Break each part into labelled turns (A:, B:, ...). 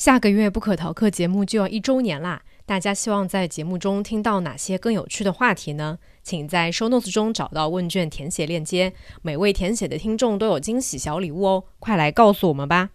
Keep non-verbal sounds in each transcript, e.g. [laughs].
A: 下个月不可逃课节目就要一周年啦！大家希望在节目中听到哪些更有趣的话题呢？请在 show notes 中找到问卷填写链接，每位填写的听众都有惊喜小礼物哦！快来告诉我们吧！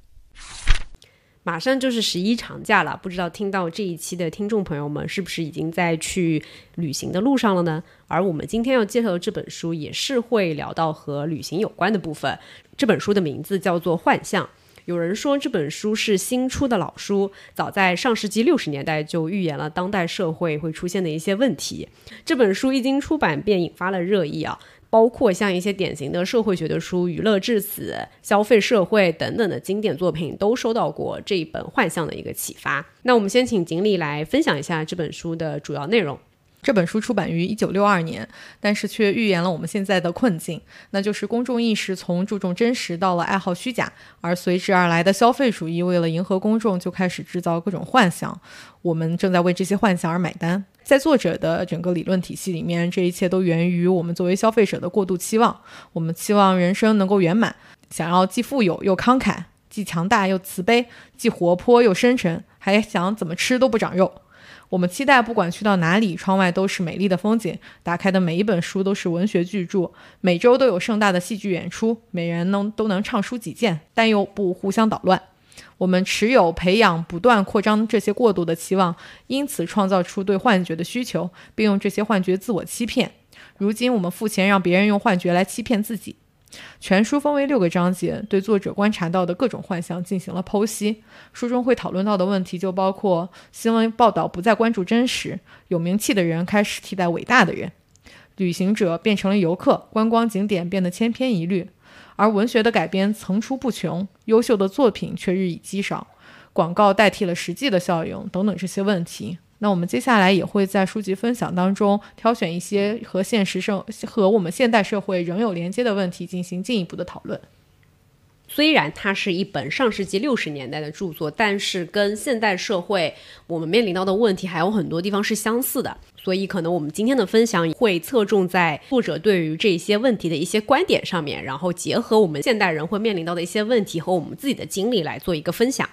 A: 马上就是十一长假了，不知道听到这一期的听众朋友们是不是已经在去旅行的路上了呢？而我们今天要介绍的这本书也是会聊到和旅行有关的部分。这本书的名字叫做《幻象》。有人说这本书是新出的老书，早在上世纪六十年代就预言了当代社会会出现的一些问题。这本书一经出版便引发了热议啊。包括像一些典型的社会学的书，《娱乐至死》《消费社会》等等的经典作品，都受到过这一本幻象的一个启发。那我们先请锦鲤来分享一下这本书的主要内容。
B: 这本书出版于一九六二年，但是却预言了我们现在的困境，那就是公众意识从注重真实到了爱好虚假，而随之而来的消费主义为了迎合公众，就开始制造各种幻想。我们正在为这些幻想而买单。在作者的整个理论体系里面，这一切都源于我们作为消费者的过度期望。我们期望人生能够圆满，想要既富有又慷慨，既强大又慈悲，既活泼又深沉，还想怎么吃都不长肉。我们期待，不管去到哪里，窗外都是美丽的风景，打开的每一本书都是文学巨著，每周都有盛大的戏剧演出，每人能都能畅书几件，但又不互相捣乱。我们持有、培养、不断扩张这些过度的期望，因此创造出对幻觉的需求，并用这些幻觉自我欺骗。如今，我们付钱让别人用幻觉来欺骗自己。全书分为六个章节，对作者观察到的各种幻象进行了剖析。书中会讨论到的问题就包括：新闻报道不再关注真实，有名气的人开始替代伟大的人，旅行者变成了游客，观光景点变得千篇一律，而文学的改编层出不穷，优秀的作品却日益稀少，广告代替了实际的效应等等这些问题。那我们接下来也会在书籍分享当中挑选一些和现实生和我们现代社会仍有连接的问题进行进一步的讨论。
A: 虽然它是一本上世纪六十年代的著作，但是跟现代社会我们面临到的问题还有很多地方是相似的。所以可能我们今天的分享会侧重在作者对于这些问题的一些观点上面，然后结合我们现代人会面临到的一些问题和我们自己的经历来做一个分享。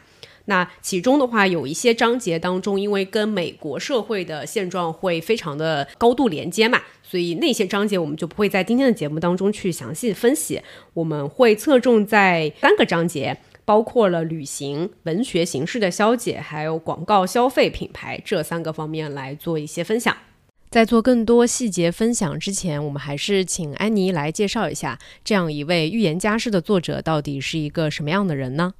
A: 那其中的话，有一些章节当中，因为跟美国社会的现状会非常的高度连接嘛，所以那些章节我们就不会在今天的节目当中去详细分析。我们会侧重在三个章节，包括了旅行、文学形式的消解，还有广告、消费、品牌这三个方面来做一些分享。在做更多细节分享之前，我们还是请安妮来介绍一下，这样一位预言家式的作者到底是一个什么样的人呢？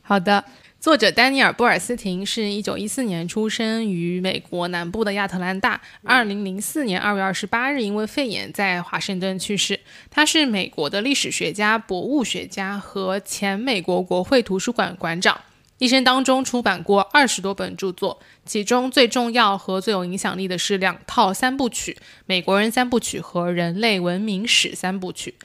C: 好的。作者丹尼尔·波尔斯廷是一九一四年出生于美国南部的亚特兰大，二零零四年二月二十八日因为肺炎在华盛顿去世。他是美国的历史学家、博物学家和前美国国会图书馆馆长。一生当中出版过二十多本著作，其中最重要和最有影响力的是两套三部曲：《美国人三部曲》和《人类文明史三部曲》。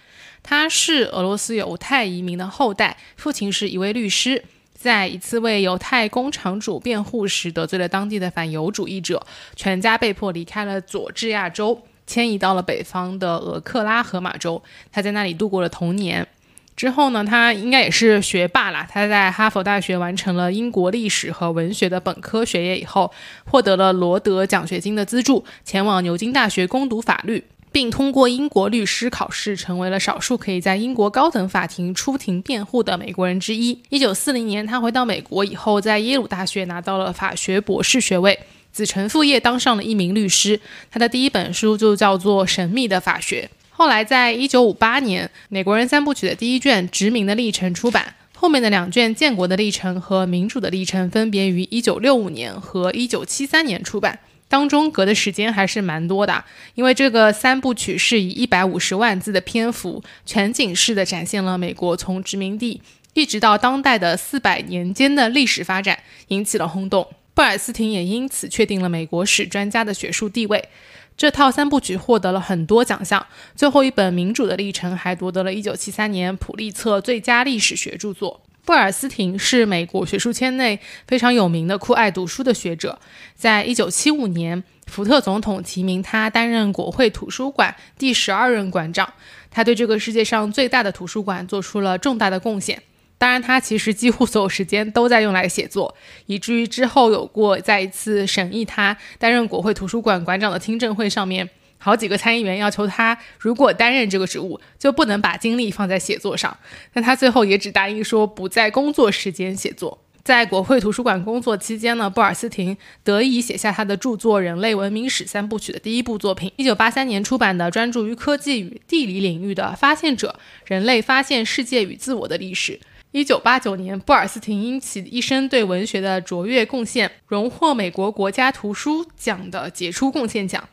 C: 他是俄罗斯犹太移民的后代，父亲是一位律师。在一次为犹太工厂主辩护时，得罪了当地的反犹主义者，全家被迫离开了佐治亚州，迁移到了北方的俄克拉荷马州。他在那里度过了童年。之后呢，他应该也是学霸啦。他在哈佛大学完成了英国历史和文学的本科学业以后，获得了罗德奖学金的资助，前往牛津大学攻读法律。并通过英国律师考试，成为了少数可以在英国高等法庭出庭辩护的美国人之一。一九四零年，他回到美国以后，在耶鲁大学拿到了法学博士学位，子承父业当上了一名律师。他的第一本书就叫做《神秘的法学》。后来，在一九五八年，《美国人三部曲》的第一卷《殖民的历程》出版，后面的两卷《建国的历程》和《民主的历程》分别于一九六五年和一九七三年出版。当中隔的时间还是蛮多的，因为这个三部曲是以一百五十万字的篇幅，全景式的展现了美国从殖民地一直到当代的四百年间的历史发展，引起了轰动。布尔斯廷也因此确定了美国史专家的学术地位。这套三部曲获得了很多奖项，最后一本《民主的历程》还夺得了一九七三年普利策最佳历史学著作。布尔斯廷是美国学术圈内非常有名的酷爱读书的学者，在一九七五年，福特总统提名他担任国会图书馆第十二任馆长。他对这个世界上最大的图书馆做出了重大的贡献。当然，他其实几乎所有时间都在用来写作，以至于之后有过在一次审议他担任国会图书馆馆长的听证会上面，好几个参议员要求他，如果担任这个职务，就不能把精力放在写作上。但他最后也只答应说不在工作时间写作。在国会图书馆工作期间呢，布尔斯廷得以写下他的著作《人类文明史三部曲》的第一部作品。一九八三年出版的专注于科技与地理领域的《发现者：人类发现世界与自我的历史》。一九八九年，布尔斯廷因其一生对文学的卓越贡献，荣获美国国家图书奖的杰出贡献奖。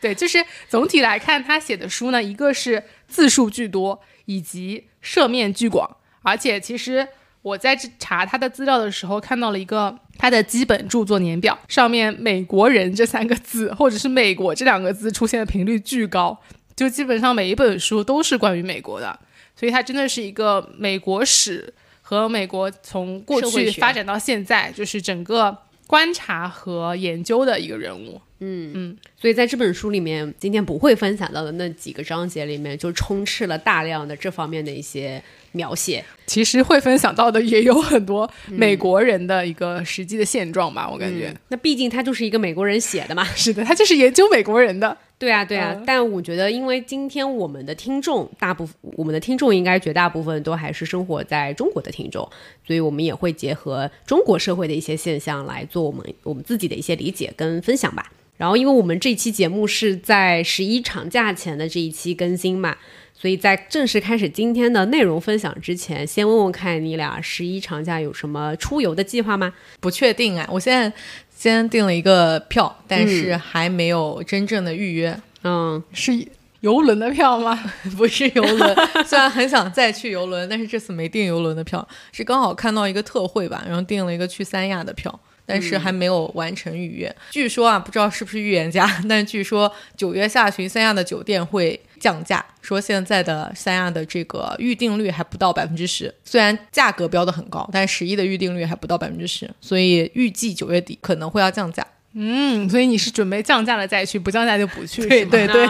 C: 对，就是总体来看，他写的书呢，一个是字数巨多，以及涉面巨广，而且其实。我在查他的资料的时候，看到了一个他的基本著作年表，上面“美国人”这三个字，或者是“美国”这两个字出现的频率巨高，就基本上每一本书都是关于美国的，所以他真的是一个美国史和美国从过去发展到现在，就是整个观察和研究的一个人物。
A: 嗯嗯，所以在这本书里面，今天不会分享到的那几个章节里面，就充斥了大量的这方面的一些描写。
C: 其实会分享到的也有很多美国人的一个实际的现状吧，我感觉。
A: 那毕竟他就是一个美国人写的嘛。
C: 是的，他就是研究美国人的。
A: 对啊，对啊。但我觉得，因为今天我们的听众大部分，我们的听众应该绝大部分都还是生活在中国的听众，所以我们也会结合中国社会的一些现象来做我们我们自己的一些理解跟分享吧。然后，因为我们这期节目是在十一长假前的这一期更新嘛，所以在正式开始今天的内容分享之前，先问问看你俩十一长假有什么出游的计划吗？
B: 不确定啊，我现在先订了一个票，但是还没有真正的预约。
A: 嗯，
C: 是游轮的票吗？[laughs]
B: 不是游轮，[laughs] 虽然很想再去游轮，但是这次没订游轮的票，是刚好看到一个特惠吧，然后订了一个去三亚的票。但是还没有完成预约。据说啊，不知道是不是预言家，但据说九月下旬三亚的酒店会降价，说现在的三亚的这个预订率还不到百分之十，虽然价格标的很高，但十一的预订率还不到百分之十，所以预计九月底可能会要降价。
C: 嗯，所以你是准备降价了再去，不降价就不去，
B: 对对对，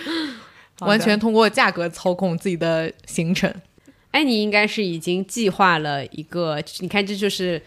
B: [laughs] 完全通过价格操控自己的行程。
A: 哎，你应该是已经计划了一个，你看这就是。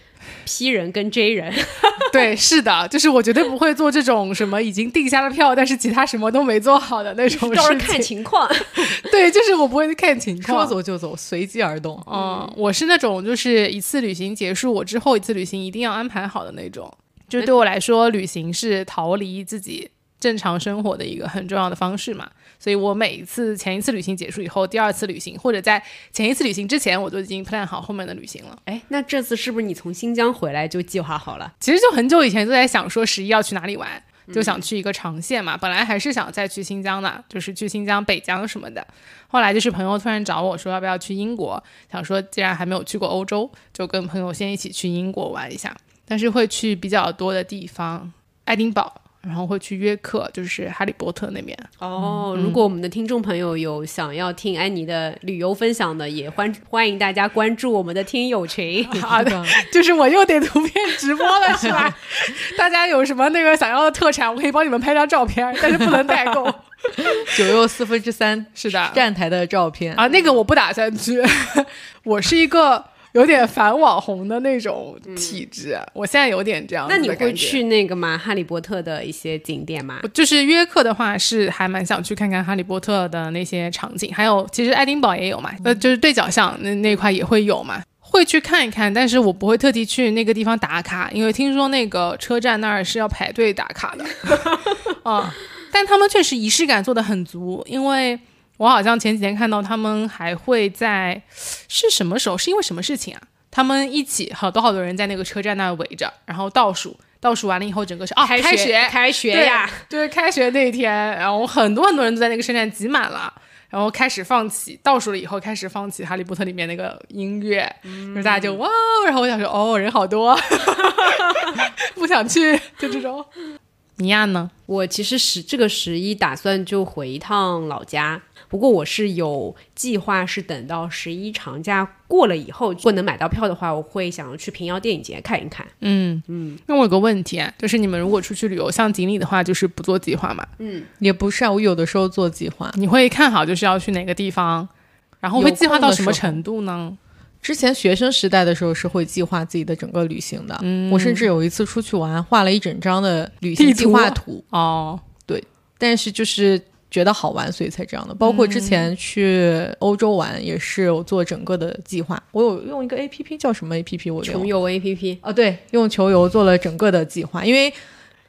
A: P 人跟 J 人，[laughs]
C: 对，是的，就是我绝对不会做这种什么已经定下了票，但是其他什么都没做好的那种 [laughs] 事情。
A: 看情况，[laughs]
C: 对，就是我不会看情况，
B: 说走就走，随机而动。
C: 嗯，我是那种就是一次旅行结束，我之后一次旅行一定要安排好的那种。就对我来说，旅行是逃离自己正常生活的一个很重要的方式嘛。所以我每一次前一次旅行结束以后，第二次旅行或者在前一次旅行之前，我都已经 plan 好后面的旅行了。
A: 哎，那这次是不是你从新疆回来就计划好了？
C: 其实就很久以前就在想说十一要去哪里玩，就想去一个长线嘛。本来还是想再去新疆的，就是去新疆、北疆什么的。后来就是朋友突然找我说要不要去英国，想说既然还没有去过欧洲，就跟朋友先一起去英国玩一下。但是会去比较多的地方，爱丁堡。然后会去约克，就是哈利波特那边。
A: 哦，如果我们的听众朋友有想要听安妮的旅游分享的，也欢欢迎大家关注我们的听友群。
C: 好的，[laughs] 就是我又得图片直播了，是吧？[laughs] 大家有什么那个想要的特产，我可以帮你们拍张照片，但是不能代购。[laughs]
B: 九又四分之三
C: 是的，
B: 站台的照片
C: 啊，那个我不打算去。我是一个。有点反网红的那种体质，我现在有点这样。
A: 那你会去那个吗？哈利波特的一些景点吗？
C: 就是约克的话，是还蛮想去看看哈利波特的那些场景，还有其实爱丁堡也有嘛，呃，就是对角巷那那块也会有嘛，会去看一看。但是我不会特地去那个地方打卡，因为听说那个车站那儿是要排队打卡的。啊，[laughs] 但他们确实仪式感做的很足，因为。我好像前几天看到他们还会在，是什么时候？是因为什么事情啊？他们一起好多好多人在那个车站那围着，然后倒数，倒数完了以后，整个是哦，
A: 开
C: 学，
A: 开学呀，
C: 就是开学那一天，然后很多很多人都在那个车站挤满了，然后开始放起倒数了以后，开始放起《哈利波特》里面那个音乐，就是大家就哇，然后我想说哦，人好多。[laughs] 不想去，就这种。[laughs] 米娅呢？
A: 我其实十这个十一打算就回一趟老家，不过我是有计划，是等到十一长假过了以后，如果能买到票的话，我会想要去平遥电影节看一看。
C: 嗯嗯。那我有个问题啊，就是你们如果出去旅游，像锦鲤的话，就是不做计划嘛？
A: 嗯，
B: 也不是啊，我有的时候做计划。
C: 你会看好就是要去哪个地方，然后会计划到什么程度呢？
B: 之前学生时代的时候是会计划自己的整个旅行的，嗯我甚至有一次出去玩，画了一整张的旅行计划图。
C: 哦，
B: 对，但是就是觉得好玩，所以才这样的。包括之前去欧洲玩，也是有做整个的计划。我有用一个 A P P，叫什么 A P P？我
A: 穷游 A P P
B: 啊，对，用穷游做了整个的计划，因为。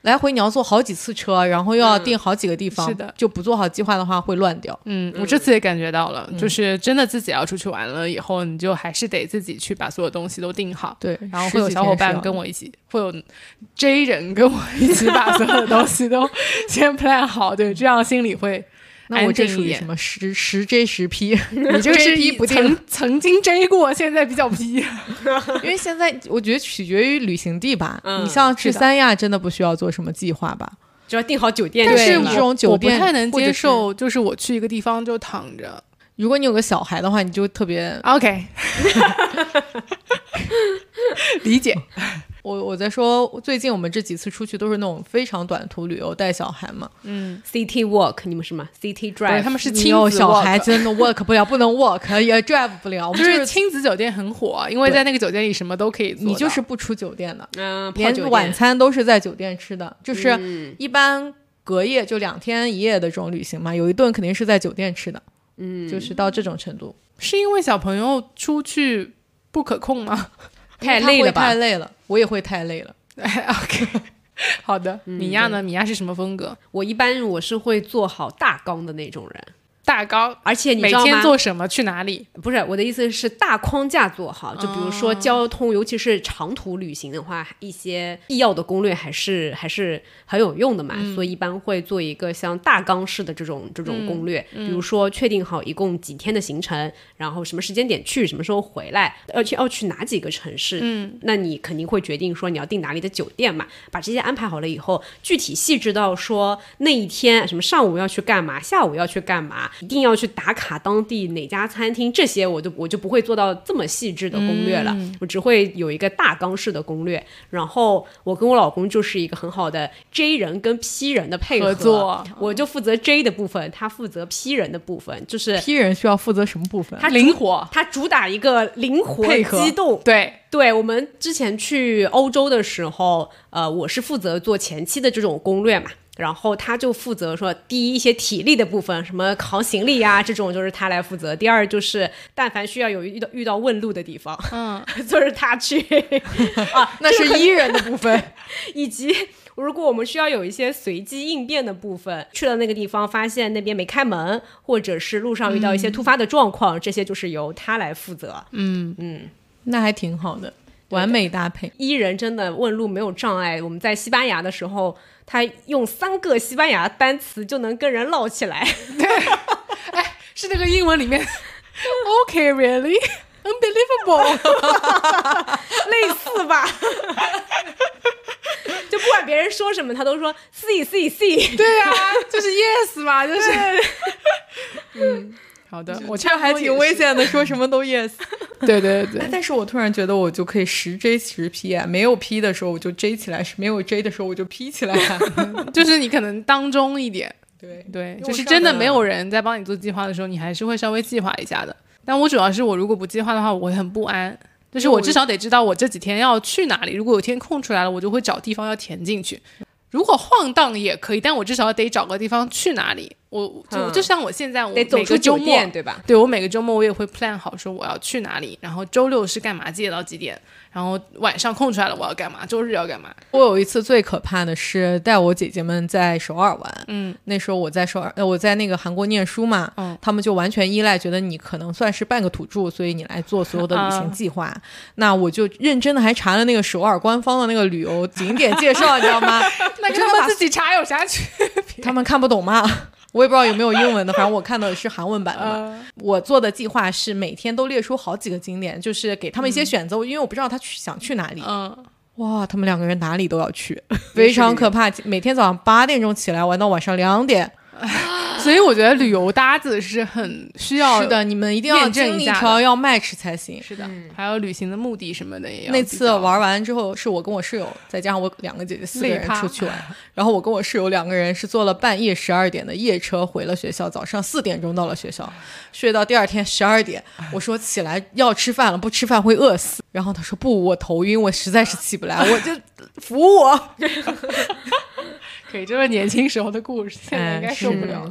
B: 来回你要坐好几次车，然后又要订好几个地方，
C: 是的，
B: 就不做好计划的话会乱掉。
C: 嗯，我这次也感觉到了，就是真的自己要出去玩了以后，你就还是得自己去把所有东西都定好。
B: 对，
C: 然后会有小伙伴跟我一起，会有 J 人跟我一起把所有的东西都先 [laughs] plan 好，对，这样心里会。
B: 那我这属于什么十十 J 十 P？[laughs]
C: 你这个 P 不曾 [laughs] 曾经 J 过，现在比较 P。[laughs]
B: 因为现在我觉得取决于旅行地吧。你像去三亚，真的不需要做什么计划吧？
A: 只要订好酒店。
B: 但是这种酒店
C: 我不太能接受，就是我去一个地方就躺着。
B: 如果你有个小孩的话，你就特别
C: OK。理解。
B: 我我在说，最近我们这几次出去都是那种非常短途旅游，带小孩嘛。
A: 嗯，City Walk，你们是吗？City Drive，
C: 他们是亲
B: 子小孩真的 [laughs] Walk 不了，不能 Walk [laughs] 也 Drive 不了。
C: 就是亲子酒店很火，因为在那个酒店里什么都可以做。
B: 你就是不出酒店的，
A: 嗯，
B: 连晚餐都是在酒店吃的。就是一般隔夜就两天一夜的这种旅行嘛，有一顿肯定是在酒店吃的。
A: 嗯，
B: 就是到这种程度，
C: 是因为小朋友出去不可控吗？
A: 太累了吧？
B: 太累了，我也会太累了。[laughs]
C: OK，好的。米娅呢？米娅是什么风格？
A: 我一般我是会做好大纲的那种人。
C: 大纲，
A: 而且你
C: 每天做什么，去哪里？
A: 不是我的意思是大框架做好。就比如说交通，尤其是长途旅行的话，一些必要的攻略还是还是很有用的嘛。所以一般会做一个像大纲式的这种这种攻略。比如说确定好一共几天的行程，然后什么时间点去，什么时候回来，要去要去哪几个城市。
C: 嗯，
A: 那你肯定会决定说你要订哪里的酒店嘛。把这些安排好了以后，具体细致到说那一天什么上午要去干嘛，下午要去干嘛。一定要去打卡当地哪家餐厅，这些我就我就不会做到这么细致的攻略了，我只会有一个大纲式的攻略。然后我跟我老公就是一个很好的 J 人跟 P 人的配
C: 合，
A: 我就负责 J 的部分，他负责 P 人的部分。就是
B: P 人需要负责什么部分？
A: 他
C: 灵活，
A: 他主打一个灵活机动。
C: 对
A: 对，我们之前去欧洲的时候，呃，我是负责做前期的这种攻略嘛。然后他就负责说，第一一些体力的部分，什么扛行李呀这种，就是他来负责。第二就是，但凡需要有遇到遇到问路的地方，
C: 嗯，[laughs]
A: 就是他去 [laughs] 啊，
B: 那是伊人的部分。[laughs]
A: 以及如果我们需要有一些随机应变的部分，去了那个地方发现那边没开门，或者是路上遇到一些突发的状况，这些就是由他来负责。
C: 嗯
A: 嗯，
B: 那还挺好的，完美搭配。
A: 伊人真的问路没有障碍。我们在西班牙的时候。他用三个西班牙单词就能跟人唠起来，
C: 对，哎，是那个英文里面，[laughs] OK really unbelievable，
A: 类似吧？就不管别人说什么，他都说 see see see，
C: 对啊，就是 yes 嘛，就是，嗯。好的，我
B: 这还挺危险的，说什么都 yes。[laughs]
C: 对对对，
B: 但是我突然觉得我就可以十 J 十 P 啊，没有 P 的时候我就 J 起来，是没有 J 的时候我就 P 起来，[laughs]
C: 就是你可能当中一点，
B: 对
C: 对，就是真的没有人在帮你做计划的时候，你还是会稍微计划一下的。但我主要是我如果不计划的话，我会很不安，就是我至少得知道我这几天要去哪里。如果有天空出来了，我就会找地方要填进去。如果晃荡也可以，但我至少得找个地方去哪里。我就就像我现在，我每个周末
A: 对吧？
C: 对我每个周末我也会 plan 好说我要去哪里，然后周六是干嘛，几点到几点，然后晚上空出来了我要干嘛，周日要干嘛。
B: 我有一次最可怕的是带我姐姐们在首尔玩，
C: 嗯，
B: 那时候我在首尔，我在那个韩国念书嘛，
C: 嗯，
B: 他们就完全依赖，觉得你可能算是半个土著，所以你来做所有的旅行计划。那我就认真的还查了那个首尔官方的那个旅游景点介绍，你知道吗？[laughs]
C: 那跟他们自己查有啥区别？
B: 他们看不懂吗？我也不知道有没有英文的，反正我看到的是韩文版的嘛。我做的计划是每天都列出好几个景点，就是给他们一些选择，因为我不知道他去想去哪里。
C: 嗯，
B: 哇，他们两个人哪里都要去，[laughs] 非常可怕。每天早上八点钟起来玩到晚上两点。[laughs]
C: 所以我觉得旅游搭子是很需要
B: 是的，你们一定要
C: 验证一下的
B: 经历一条要 match 才行。
C: 是的，还有旅行的目的什么的也要
B: 那次玩完之后，是我跟我室友，再加上我两个姐姐，四个人出去玩。然后我跟我室友两个人是坐了半夜十二点的夜车回了学校，早上四点钟到了学校，睡到第二天十二点。我说起来要吃饭了，不吃饭会饿死。然后他说不，我头晕，我实在是起不来，我就扶我。[laughs]
C: 可以，这是年轻时候的故事，现在应该
B: 哎
C: 受不了。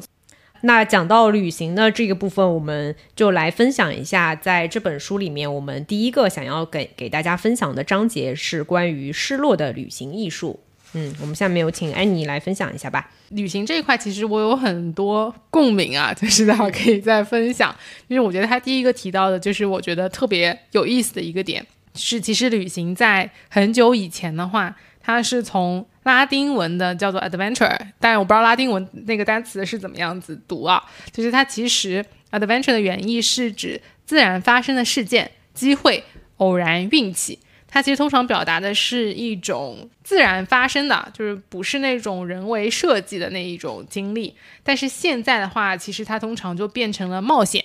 A: 那讲到旅行的这个部分，我们就来分享一下，在这本书里面，我们第一个想要给给大家分享的章节是关于失落的旅行艺术。嗯，我们下面有请安妮来分享一下吧。
C: 旅行这一块，其实我有很多共鸣啊，就是待会儿可以再分享。因为我觉得他第一个提到的，就是我觉得特别有意思的一个点，是其实旅行在很久以前的话，它是从拉丁文的叫做 adventure，但我不知道拉丁文那个单词是怎么样子读啊。就是它其实 adventure 的原意是指自然发生的事件、机会、偶然、运气。它其实通常表达的是一种自然发生的，就是不是那种人为设计的那一种经历。但是现在的话，其实它通常就变成了冒险，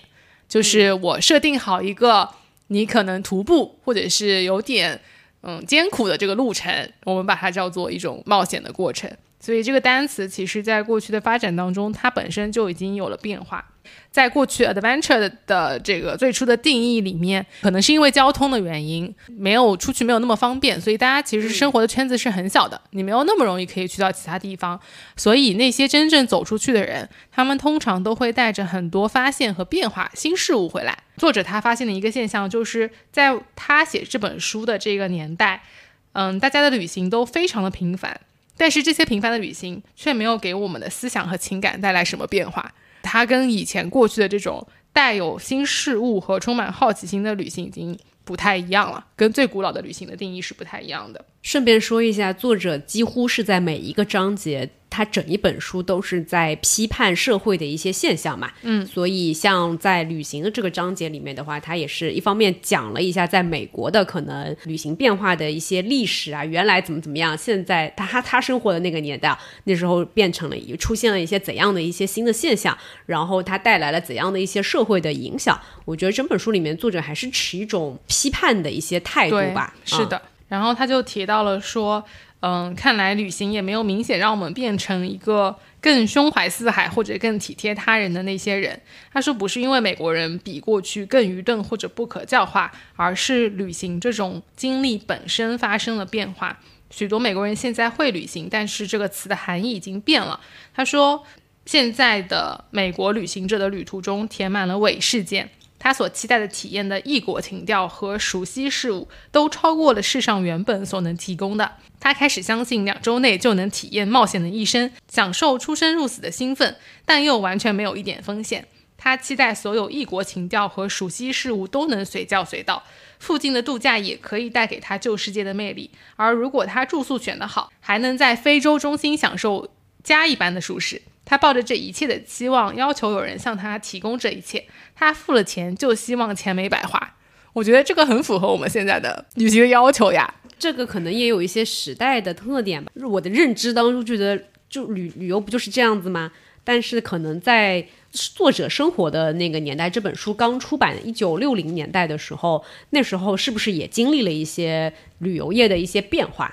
C: 就是我设定好一个你可能徒步或者是有点嗯艰苦的这个路程，我们把它叫做一种冒险的过程。所以这个单词其实在过去的发展当中，它本身就已经有了变化。在过去 adventure 的的这个最初的定义里面，可能是因为交通的原因，没有出去没有那么方便，所以大家其实生活的圈子是很小的，你没有那么容易可以去到其他地方。所以那些真正走出去的人，他们通常都会带着很多发现和变化、新事物回来。作者他发现的一个现象，就是在他写这本书的这个年代，嗯，大家的旅行都非常的频繁，但是这些平凡的旅行却没有给我们的思想和情感带来什么变化。它跟以前过去的这种带有新事物和充满好奇心的旅行已经不太一样了，跟最古老的旅行的定义是不太一样的。
A: 顺便说一下，作者几乎是在每一个章节，他整一本书都是在批判社会的一些现象嘛。
C: 嗯，
A: 所以像在旅行的这个章节里面的话，他也是一方面讲了一下在美国的可能旅行变化的一些历史啊，原来怎么怎么样，现在他他他生活的那个年代，那时候变成了一出现了一些怎样的一些新的现象，然后它带来了怎样的一些社会的影响。我觉得整本书里面作者还是持一种批判的一些态度吧。嗯
C: 是的。然后他就提到了说，嗯，看来旅行也没有明显让我们变成一个更胸怀四海或者更体贴他人的那些人。他说，不是因为美国人比过去更愚钝或者不可教化，而是旅行这种经历本身发生了变化。许多美国人现在会旅行，但是这个词的含义已经变了。他说，现在的美国旅行者的旅途中填满了伪事件。他所期待的体验的异国情调和熟悉事物，都超过了世上原本所能提供的。他开始相信两周内就能体验冒险的一生，享受出生入死的兴奋，但又完全没有一点风险。他期待所有异国情调和熟悉事物都能随叫随到，附近的度假也可以带给他旧世界的魅力。而如果他住宿选得好，还能在非洲中心享受家一般的舒适。他抱着这一切的期望，要求有人向他提供这一切。他付了钱，就希望钱没白花。我觉得这个很符合我们现在的旅行要求呀。
A: 这个可能也有一些时代的特点吧。我的认知当中觉得，就旅旅游不就是这样子吗？但是可能在作者生活的那个年代，这本书刚出版，一九六零年代的时候，那时候是不是也经历了一些旅游业的一些变化？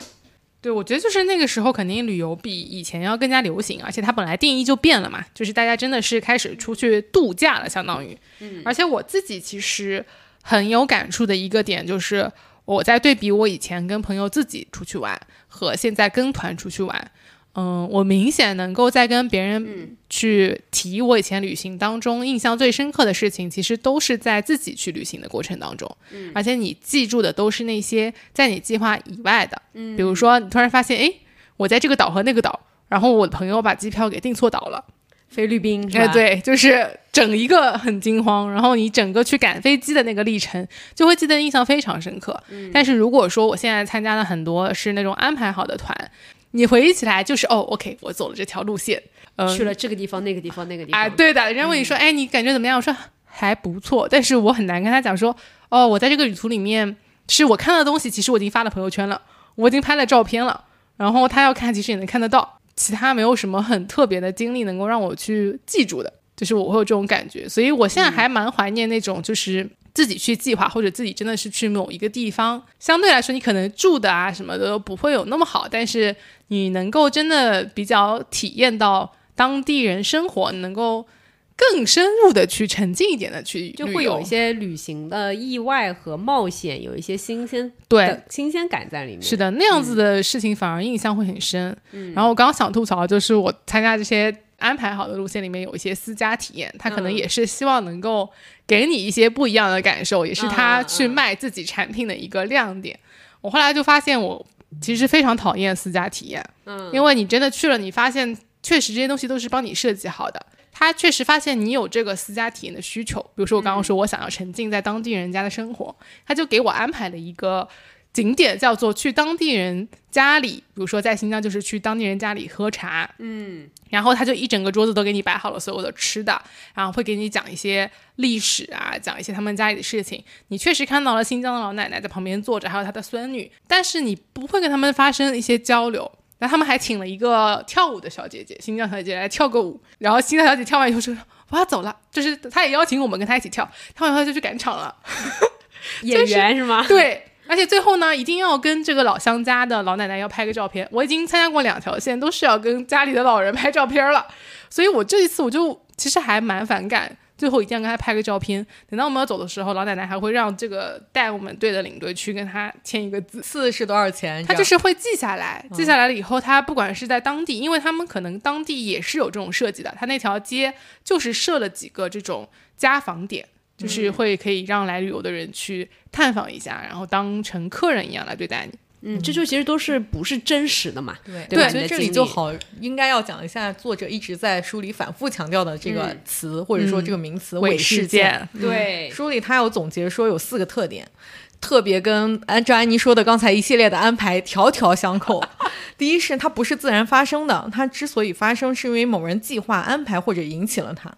C: 对，我觉得就是那个时候，肯定旅游比以前要更加流行，而且它本来定义就变了嘛，就是大家真的是开始出去度假了，相当于。嗯。而且我自己其实很有感触的一个点，就是我在对比我以前跟朋友自己出去玩和现在跟团出去玩，嗯，我明显能够在跟别人去提我以前旅行当中印象最深刻的事情，其实都是在自己去旅行的过程当中，嗯，而且你记住的都是那些在你计划以外的，嗯，比如说你突然发现，哎，我在这个岛和那个岛，然后我的朋友把机票给订错岛了。
A: 菲律宾是吧？
C: 哎，对，就是整一个很惊慌，然后你整个去赶飞机的那个历程，就会记得印象非常深刻。嗯、但是如果说我现在参加的很多是那种安排好的团，你回忆起来就是哦，OK，我走了这条路线，呃、
A: 去了这个地方、那个地方、那个地方。
C: 啊，对的。人家问你说，哎，你感觉怎么样？我说还不错，但是我很难跟他讲说，哦，我在这个旅途里面，是我看到的东西，其实我已经发了朋友圈了。我已经拍了照片了，然后他要看其实也能看得到，其他没有什么很特别的经历能够让我去记住的，就是我会有这种感觉，所以我现在还蛮怀念那种就是自己去计划或者自己真的是去某一个地方，相对来说你可能住的啊什么的不会有那么好，但是你能够真的比较体验到当地人生活，能够。更深入的去沉浸一点的去，
A: 就会有一些旅行的意外和冒险，有一些新鲜
C: 对
A: 新鲜感在里面。
C: 是的，那样子的事情反而印象会很深。然后我刚刚想吐槽，就是我参加这些安排好的路线里面有一些私家体验，他可能也是希望能够给你一些不一样的感受，也是他去卖自己产品的一个亮点。我后来就发现，我其实非常讨厌私家体验，嗯，因为你真的去了，你发现确实这些东西都是帮你设计好的。他确实发现你有这个私家体验的需求，比如说我刚刚说我想要沉浸在当地人家的生活，他就给我安排了一个景点，叫做去当地人家里，比如说在新疆就是去当地人家里喝茶，嗯，然后他就一整个桌子都给你摆好了所有的吃的，然后会给你讲一些历史啊，讲一些他们家里的事情。你确实看到了新疆的老奶奶在旁边坐着，还有她的孙女，但是你不会跟他们发生一些交流。然后他们还请了一个跳舞的小姐姐，新疆小姐姐来跳个舞。然后新疆小姐跳完以后说：“我要走了。”就是她也邀请我们跟她一起跳，跳完以后就去赶场了。
A: 演员是吗？
C: 对，而且最后呢，一定要跟这个老乡家的老奶奶要拍个照片。我已经参加过两条线，都是要跟家里的老人拍照片了，所以我这一次我就其实还蛮反感。最后一定要跟他拍个照片。等到我们要走的时候，老奶奶还会让这个带我们队的领队去跟他签一个字。
B: 字是多少钱？
C: 他就是会记下来，记下来了以后，他不管是在当地，因为他们可能当地也是有这种设计的，他那条街就是设了几个这种家访点，就是会可以让来旅游的人去探访一下，然后当成客人一样来对待你。
A: 嗯，这就其实都是不是真实的嘛？
B: 对
A: 对，
B: 所以这里就好应该要讲一下作者一直在书里反复强调的这个词，或者说这个名词“伪
C: 事
B: 件”。
A: 对，
B: 书里他有总结说有四个特点，特别跟安照安妮说的刚才一系列的安排条条相扣。[laughs] 第一是它不是自然发生的，它之所以发生，是因为某人计划安排或者引起了它。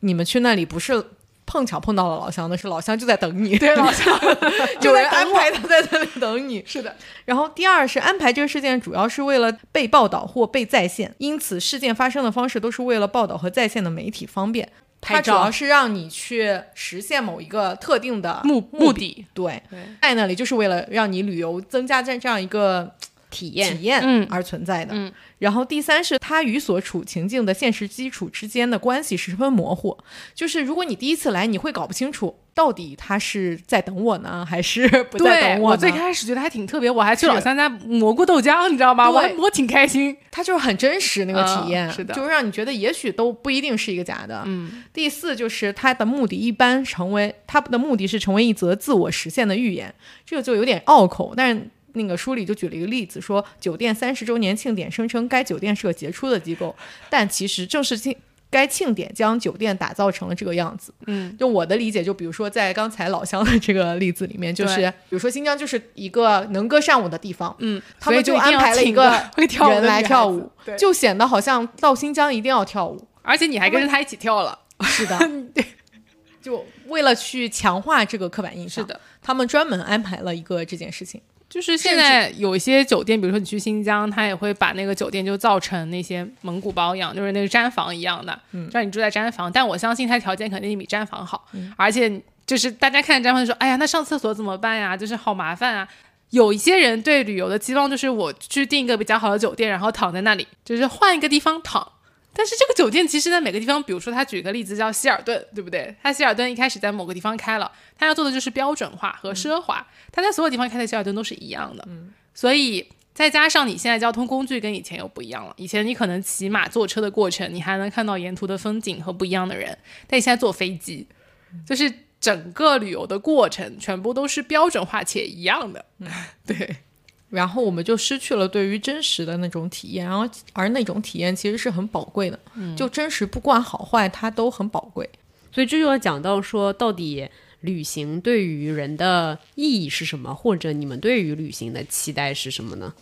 B: 你们去那里不是？碰巧碰到了老乡，那是老乡就在等你，
C: 对，老乡 [laughs]
B: 就在安排他在那里等你。[laughs]
C: 是的。
B: 然后第二是安排这个事件主要是为了被报道或被在线，因此事件发生的方式都是为了报道和在线的媒体方便。它主要是让你去实现某一个特定的
C: 目
B: 目
C: 的，
B: 对，在那里就是为了让你旅游增加这这样一个。
A: 体验
B: 体验而存在的。嗯，然后第三是它与所处情境的现实基础之间的关系十分模糊。就是如果你第一次来，你会搞不清楚到底他是在等我呢，还是不在等
C: 我。我最开始觉得还挺特别，我还去老三家蘑菇豆浆，你知道吗？我我挺开心。
B: 它就是很真实那个体验，
C: 是的，
B: 就是让你觉得也许都不一定是一个假的。嗯。第四就是它的目的一般成为它的目的是成为一则自我实现的预言，这个就有点拗口，但是。那个书里就举了一个例子，说酒店三十周年庆典，声称该酒店是个杰出的机构，但其实正是庆该庆典将酒店打造成了这个样子。
C: 嗯，
B: 就我的理解，就比如说在刚才老乡的这个例子里面，就是比如说新疆就是一个能歌善舞的地方，
C: 嗯，
B: 他们
C: 就
B: 安排了一个人来跳
C: 舞，
B: 就显得好像到新疆一定要跳舞，
C: 而且你还跟着他一起跳了。[laughs]
B: 是的，[laughs] 对就为了去强化这个刻板印象，
C: 是的，
B: 他们专门安排了一个这件事情。
C: 就是现在有一些酒店，比如说你去新疆，他也会把那个酒店就造成那些蒙古包一样，就是那个毡房一样的，让你住在毡房。但我相信他条件肯定比毡房好，而且就是大家看毡房就说：“哎呀，那上厕所怎么办呀？就是好麻烦啊。”有一些人对旅游的期望就是我去订一个比较好的酒店，然后躺在那里，就是换一个地方躺。但是这个酒店其实，在每个地方，比如说他举个例子叫希尔顿，对不对？他希尔顿一开始在某个地方开了，他要做的就是标准化和奢华，他在所有地方开的希尔顿都是一样的。嗯，所以再加上你现在交通工具跟以前又不一样了，以前你可能骑马坐车的过程，你还能看到沿途的风景和不一样的人，但你现在坐飞机，就是整个旅游的过程全部都是标准化且一样的。[laughs] 对。
B: 然后我们就失去了对于真实的那种体验，然后而那种体验其实是很宝贵的，就真实不管好坏，它都很宝贵。
A: 所以这就要讲到说，到底旅行对于人的意义是什么，或者你们对于旅行的期待是什么呢？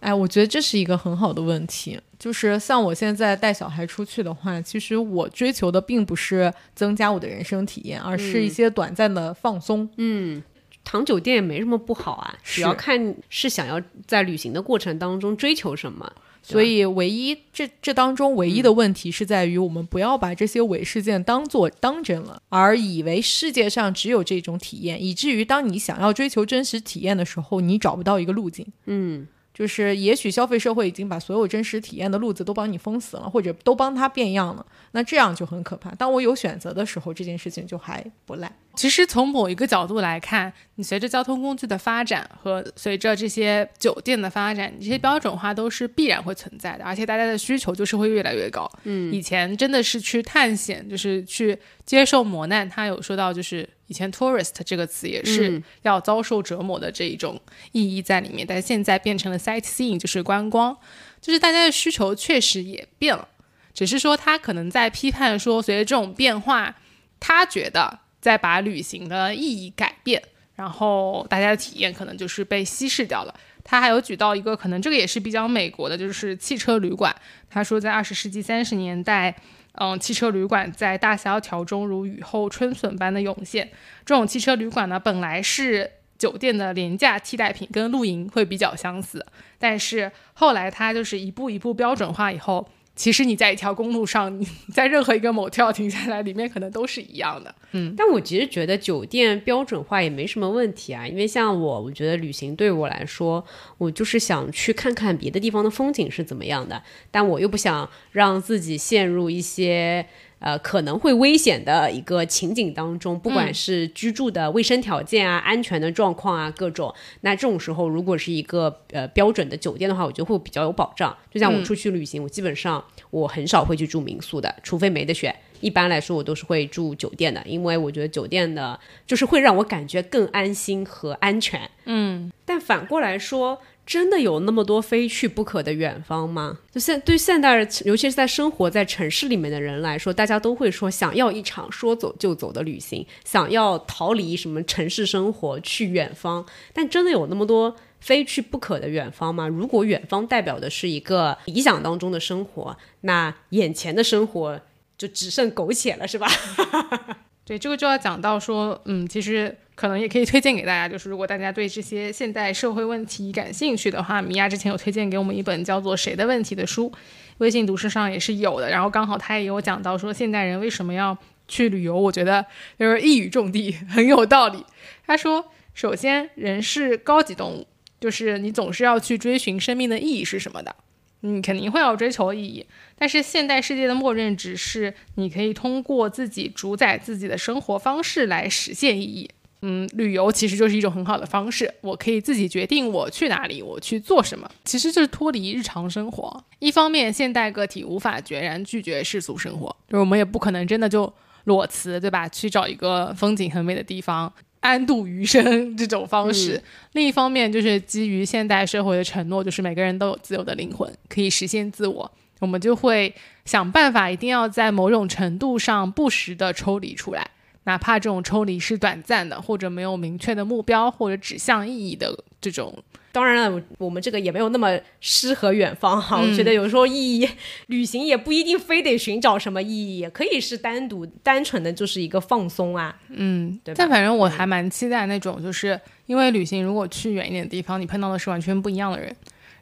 B: 哎，我觉得这是一个很好的问题。就是像我现在带小孩出去的话，其实我追求的并不是增加我的人生体验，而是一些短暂的放松。
A: 嗯。躺酒店也没什么不好啊，
B: 是
A: 只要看是想要在旅行的过程当中追求什么。
B: 所以，唯一这这当中唯一的问题是在于，我们不要把这些伪事件当做当真了，而以为世界上只有这种体验，以至于当你想要追求真实体验的时候，你找不到一个路径。
A: 嗯，
B: 就是也许消费社会已经把所有真实体验的路子都帮你封死了，或者都帮它变样了，那这样就很可怕。当我有选择的时候，这件事情就还不赖。
C: 其实从某一个角度来看，你随着交通工具的发展和随着这些酒店的发展，这些标准化都是必然会存在的，而且大家的需求就是会越来越高。嗯，以前真的是去探险，就是去接受磨难。他有说到，就是以前 tourist 这个词也是要遭受折磨的这一种意义在里面，但现在变成了 sightseeing，就是观光，就是大家的需求确实也变了，只是说他可能在批判说，随着这种变化，他觉得。在把旅行的意义改变，然后大家的体验可能就是被稀释掉了。他还有举到一个，可能这个也是比较美国的，就是汽车旅馆。他说，在二十世纪三十年代，嗯，汽车旅馆在大萧条中如雨后春笋般的涌现。这种汽车旅馆呢，本来是酒店的廉价替代品，跟露营会比较相似。但是后来它就是一步一步标准化以后。其实你在一条公路上，[laughs] 你在任何一个某跳停下来，里面可能都是一样的。
A: 嗯，但我其实觉得酒店标准化也没什么问题啊，因为像我，我觉得旅行对我来说，我就是想去看看别的地方的风景是怎么样的，但我又不想让自己陷入一些。呃，可能会危险的一个情景当中，不管是居住的卫生条件啊、安全的状况啊，各种，那这种时候，如果是一个呃标准的酒店的话，我觉得会比较有保障。就像我出去旅行，我基本上我很少会去住民宿的，除非没得选。一般来说，我都是会住酒店的，因为我觉得酒店的，就是会让我感觉更安心和安全。
C: 嗯，
A: 但反过来说。真的有那么多非去不可的远方吗？就现对现代人，尤其是在生活在城市里面的人来说，大家都会说想要一场说走就走的旅行，想要逃离什么城市生活去远方。但真的有那么多非去不可的远方吗？如果远方代表的是一个理想当中的生活，那眼前的生活就只剩苟且了，是吧？[laughs]
C: 对，这个就要讲到说，嗯，其实。可能也可以推荐给大家，就是如果大家对这些现代社会问题感兴趣的话，米娅之前有推荐给我们一本叫做《谁的问题》的书，微信读书上也是有的。然后刚好他也有讲到说，现代人为什么要去旅游，我觉得就是一语中的，[laughs] 很有道理。他说，首先人是高级动物，就是你总是要去追寻生命的意义是什么的。你肯定会要追求意义，但是现代世界的默认只是你可以通过自己主宰自己的生活方式来实现意义。嗯，旅游其实就是一种很好的方式，我可以自己决定我去哪里，我去做什么，其实就是脱离日常生活。一方面，现代个体无法决然拒绝世俗生活，就是我们也不可能真的就裸辞，对吧？去找一个风景很美的地方安度余生这种方式。另一方面，就是基于现代社会的承诺，就是每个人都有自由的灵魂，可以实现自我，我们就会想办法，一定要在某种程度上不时的抽离出来。哪怕这种抽离是短暂的，或者没有明确的目标或者指向意义的这种，
A: 当然了，我们这个也没有那么诗和远方哈。我觉得有时候意义旅行也不一定非得寻找什么意义，也可以是单独单纯的就是一个放松啊。
C: 嗯，
A: 对。
C: 但反正我还蛮期待那种，就是因为旅行如果去远一点的地方，你碰到的是完全不一样的人，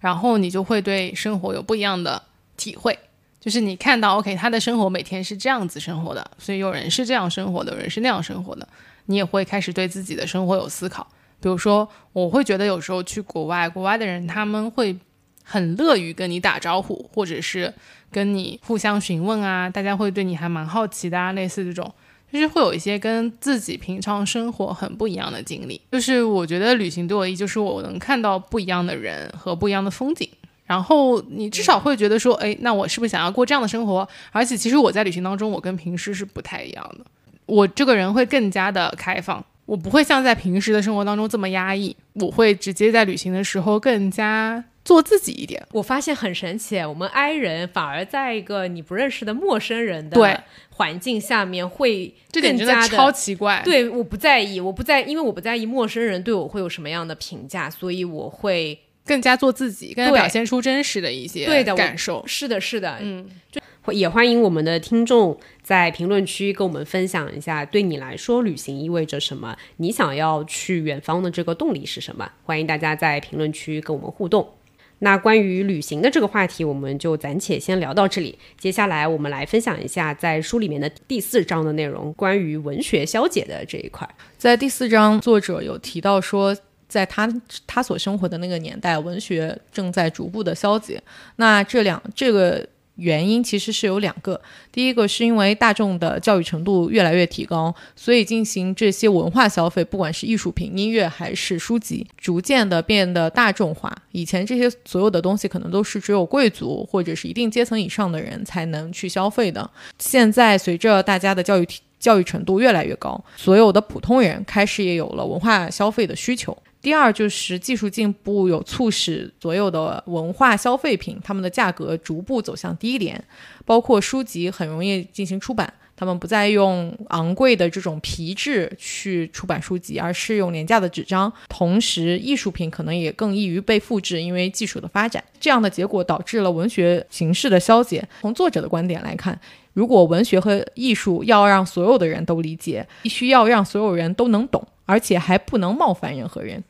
C: 然后你就会对生活有不一样的体会。就是你看到，OK，他的生活每天是这样子生活的，所以有人是这样生活的，有人是那样生活的，你也会开始对自己的生活有思考。比如说，我会觉得有时候去国外，国外的人他们会很乐于跟你打招呼，或者是跟你互相询问啊，大家会对你还蛮好奇的啊，类似这种，就是会有一些跟自己平常生活很不一样的经历。就是我觉得旅行对我意义就是我能看到不一样的人和不一样的风景。然后你至少会觉得说，哎，那我是不是想要过这样的生活？而且其实我在旅行当中，我跟平时是不太一样的。我这个人会更加的开放，我不会像在平时的生活当中这么压抑。我会直接在旅行的时候更加做自己一点。
A: 我发现很神奇，我们 I 人反而在一个你不认识的陌生人的
C: 对
A: 环境下面会
C: 这点真
A: 的
C: 超奇怪。
A: 对，我不在意，我不在，因为我不在意陌生人对我会有什么样的评价，所以我会。
C: 更加做自己，更加表现出真实的一些
A: 对的
C: 感受。
A: 是的，是的，
C: 嗯，
A: 就也欢迎我们的听众在评论区跟我们分享一下，对你来说旅行意味着什么？你想要去远方的这个动力是什么？欢迎大家在评论区跟我们互动。那关于旅行的这个话题，我们就暂且先聊到这里。接下来我们来分享一下在书里面的第四章的内容，关于文学消解的这一块。
B: 在第四章，作者有提到说，在他他所生活的那个年代，文学正在逐步的消解。那这两这个。原因其实是有两个，第一个是因为大众的教育程度越来越提高，所以进行这些文化消费，不管是艺术品、音乐还是书籍，逐渐的变得大众化。以前这些所有的东西可能都是只有贵族或者是一定阶层以上的人才能去消费的，现在随着大家的教育教育程度越来越高，所有的普通人开始也有了文化消费的需求。第二就是技术进步有促使所有的文化消费品，它们的价格逐步走向低廉，包括书籍很容易进行出版，他们不再用昂贵的这种皮质去出版书籍，而是用廉价的纸张。同时，艺术品可能也更易于被复制，因为技术的发展。这样的结果导致了文学形式的消解。从作者的观点来看，如果文学和艺术要让所有的人都理解，必须要让所有人都能懂，而且还不能冒犯任何人。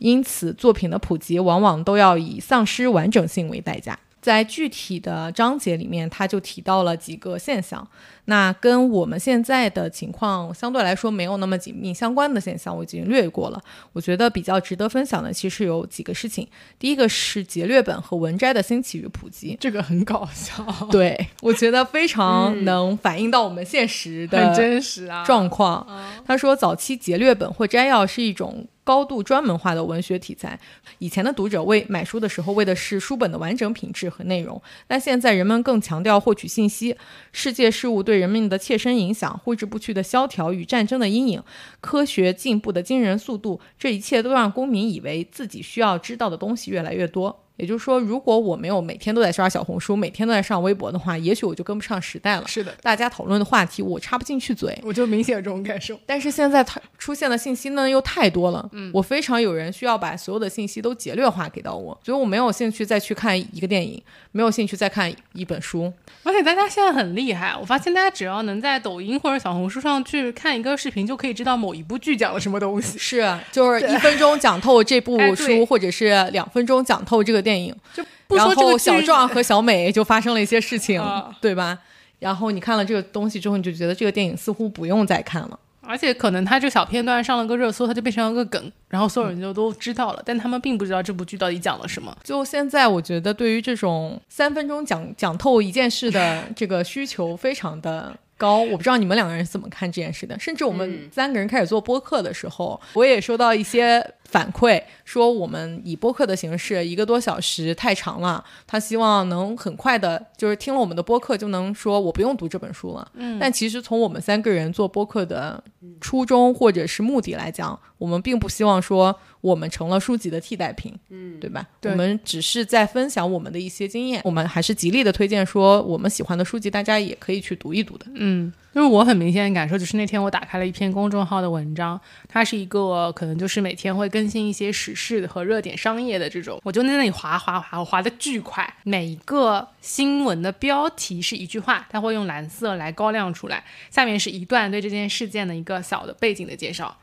B: 因此，作品的普及往往都要以丧失完整性为代价。在具体的章节里面，他就提到了几个现象。那跟我们现在的情况相对来说没有那么紧密相关的现象，我已经略过了。我觉得比较值得分享的，其实有几个事情。第一个是节略本和文摘的兴起与普及，
C: 这个很搞笑。[laughs]
B: 对我觉得非常能反映到我们现实的
C: 很真实啊
B: 状况。他说，早期节略本或摘要是一种。高度专门化的文学题材，以前的读者为买书的时候为的是书本的完整品质和内容，但现在人们更强调获取信息。世界事物对人们的切身影响，挥之不去的萧条与战争的阴影，科学进步的惊人速度，这一切都让公民以为自己需要知道的东西越来越多。也就是说，如果我没有每天都在刷小红书，每天都在上微博的话，也许我就跟不上时代了。
C: 是的，
B: 大家讨论的话题我插不进去嘴，
C: 我就明显有这种感受。
B: 但是现在它出现的信息呢又太多了，嗯，我非常有人需要把所有的信息都节略化给到我，所以我没有兴趣再去看一个电影，没有兴趣再看一本书。
C: 而且大家现在很厉害，我发现大家只要能在抖音或者小红书上去看一个视频，就可以知道某一部剧讲了什么东西。
B: 是，就是一分钟讲透这部书，或者是两分钟讲透这个电影。
C: 就
B: 不说这个小壮和小美就发生了一些事情，[laughs] 对吧？然后你看了这个东西之后，你就觉得这个电影似乎不用再看了。
C: 而且可能他这小片段上了个热搜，它就变成了个梗，然后所有人就都知道了。但他们并不知道这部剧到底讲了什么。
B: 就现在，我觉得对于这种三分钟讲讲透一件事的这个需求非常的高。我不知道你们两个人是怎么看这件事的。甚至我们三个人开始做播客的时候，我也收到一些。反馈说，我们以播客的形式，一个多小时太长了。他希望能很快的，就是听了我们的播客就能说我不用读这本书了。嗯，但其实从我们三个人做播客的初衷或者是目的来讲，我们并不希望说我们成了书籍的替代品。嗯，对吧？我们只是在分享我们的一些经验。我们还是极力的推荐说，我们喜欢的书籍，大家也可以去读一读的。
C: 嗯。就是我很明显的感受，就是那天我打开了一篇公众号的文章，它是一个可能就是每天会更新一些时事和热点商业的这种，我就在那里划划划，我划的巨快。每一个新闻的标题是一句话，它会用蓝色来高亮出来，下面是一段对这件事件的一个小的背景的介绍。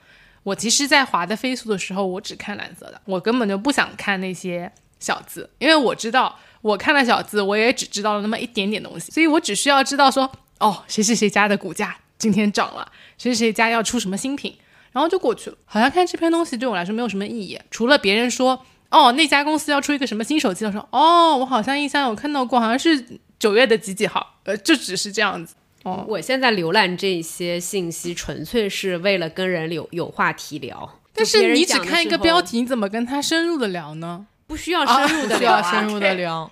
C: 我其实，在划的飞速的时候，我只看蓝色的，我根本就不想看那些小字，因为我知道我看了小字，我也只知道了那么一点点东西，所以我只需要知道说。哦，谁谁谁家的股价今天涨了？谁谁谁家要出什么新品？然后就过去了。好像看这篇东西对我来说没有什么意义，除了别人说哦那家公司要出一个什么新手机，我说哦我好像印象有看到过，好像是九月的几几号，呃就只是这样子。哦，
A: 我现在浏览这些信息纯粹是为了跟人有有话题聊。
C: 但是你只看一个标题，你怎么跟他深入的聊呢？
A: 不需要深入的，
B: 需要深入的聊。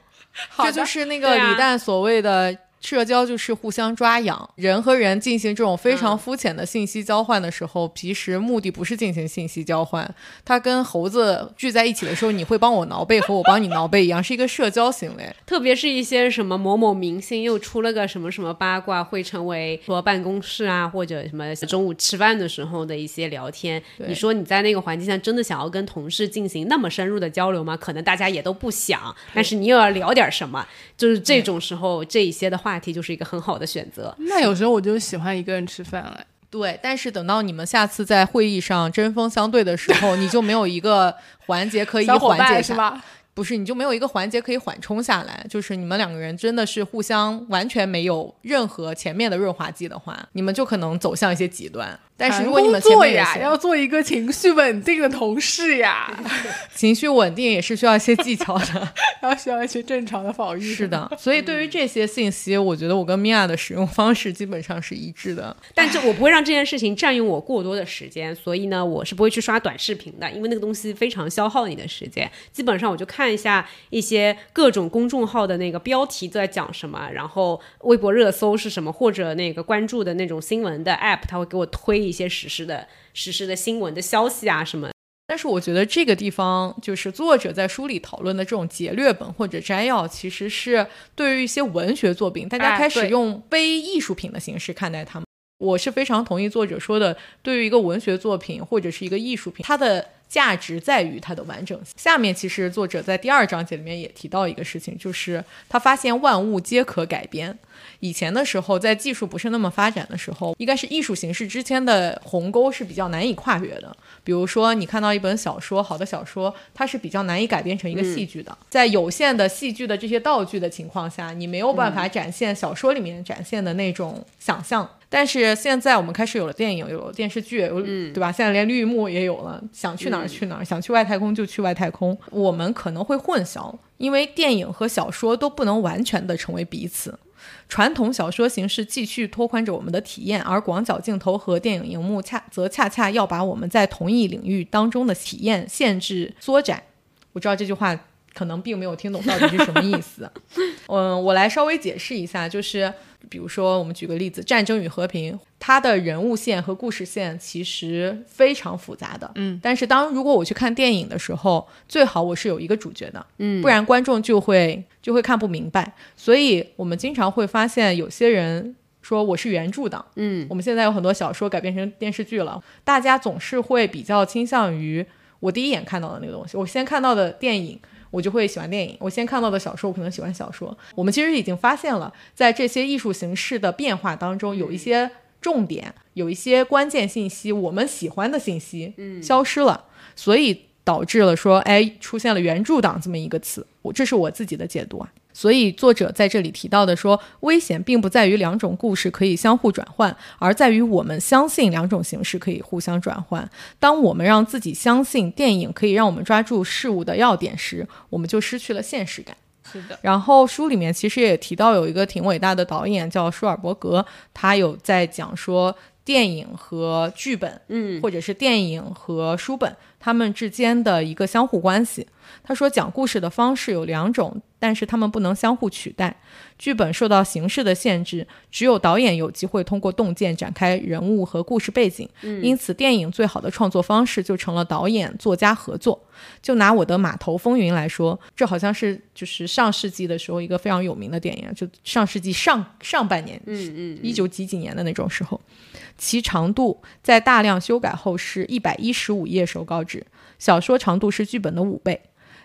B: 这就是那个李诞所谓的。社交就是互相抓痒，人和人进行这种非常肤浅的信息交换的时候，其实目的不是进行信息交换。它跟猴子聚在一起的时候，你会帮我挠背和我帮你挠背一样，是一个社交行为。
A: 特别是一些什么某某明星又出了个什么什么八卦，会成为说办公室啊或者什么中午吃饭的时候的一些聊天。你说你在那个环境下真的想要跟同事进行那么深入的交流吗？可能大家也都不想，但是你又要聊点什么，就是这种时候这一些的话。话题就是一个很好的选择。
C: 那有时候我就喜欢一个人吃饭了。
B: 对，但是等到你们下次在会议上针锋相对的时候，你就没有一个环节可以缓解
C: 是吧？
B: 不是，你就没有一个环节可以缓冲下来。就是你们两个人真的是互相完全没有任何前面的润滑剂的话，你们就可能走向一些极端。但是如果你们
C: 谈工作呀，要做一个情绪稳定的同事呀，[laughs]
B: 情绪稳定，也是需要一些技巧的。[laughs]
C: 要需要一些正常的防御。
B: 是的，所以对于这些信息，我觉得我跟米娅的使用方式基本上是一致的。
A: 但这我不会让这件事情占用我过多的时间，所以呢，我是不会去刷短视频的，因为那个东西非常消耗你的时间。基本上我就看一下一些各种公众号的那个标题都在讲什么，然后微博热搜是什么，或者那个关注的那种新闻的 app，它会给我推一些实时的实时的新闻的消息啊什么。
B: 但是我觉得这个地方就是作者在书里讨论的这种节略本或者摘要，其实是对于一些文学作品，大家
C: 哎
B: 开始用非艺术品的形式看待他们。我是非常同意作者说的，对于一个文学作品或者是一个艺术品，它的价值在于它的完整性。下面其实作者在第二章节里面也提到一个事情，就是他发现万物皆可改编。以前的时候，在技术不是那么发展的时候，应该是艺术形式之间的鸿沟是比较难以跨越的。比如说，你看到一本小说，好的小说，它是比较难以改编成一个戏剧的。在有限的戏剧的这些道具的情况下，你没有办法展现小说里面展现的那种想象。但是现在我们开始有了电影，有了电视剧，有、对吧？现在连绿幕也有了，想去哪儿去哪儿，想去外太空就去外太空。我们可能会混淆，因为电影和小说都不能完全的成为彼此。传统小说形式继续拓宽着我们的体验，而广角镜头和电影荧幕恰则恰恰要把我们在同一领域当中的体验限制缩窄。我知道这句话可能并没有听懂到底是什么意思。嗯，我来稍微解释一下，就是比如说我们举个例子，《战争与和平》，它的人物线和故事线其实非常复杂的。
C: 嗯，
B: 但是当如果我去看电影的时候，最好我是有一个主角的。嗯，不然观众就会就会看不明白。所以我们经常会发现有些人。说我是原著党，
A: 嗯，
B: 我们现在有很多小说改编成电视剧了，大家总是会比较倾向于我第一眼看到的那个东西，我先看到的电影，我就会喜欢电影；我先看到的小说，我可能喜欢小说。我们其实已经发现了，在这些艺术形式的变化当中，有一些重点，有一些关键信息，我们喜欢的信息，嗯，消失了，所以导致了说，哎，出现了原著党这么一个词。我这是我自己的解读啊。所以作者在这里提到的说，危险并不在于两种故事可以相互转换，而在于我们相信两种形式可以互相转换。当我们让自己相信电影可以让我们抓住事物的要点时，我们就失去了现实感。
C: 是的，
B: 然后书里面其实也提到有一个挺伟大的导演叫舒尔伯格，他有在讲说电影和剧本，
A: 嗯，
B: 或者是电影和书本他们之间的一个相互关系。他说，讲故事的方式有两种，但是他们不能相互取代。剧本受到形式的限制，只有导演有机会通过洞见展开人物和故事背景。因此，电影最好的创作方式就成了导演作家合作。就拿我的《码头风云》来说，这好像是就是上世纪的时候一个非常有名的电影，就上世纪上上半年，
A: 嗯嗯，
B: 一九几几年的那种时候，其长度在大量修改后是一百一十五页手稿纸，小说长度是剧本的五倍。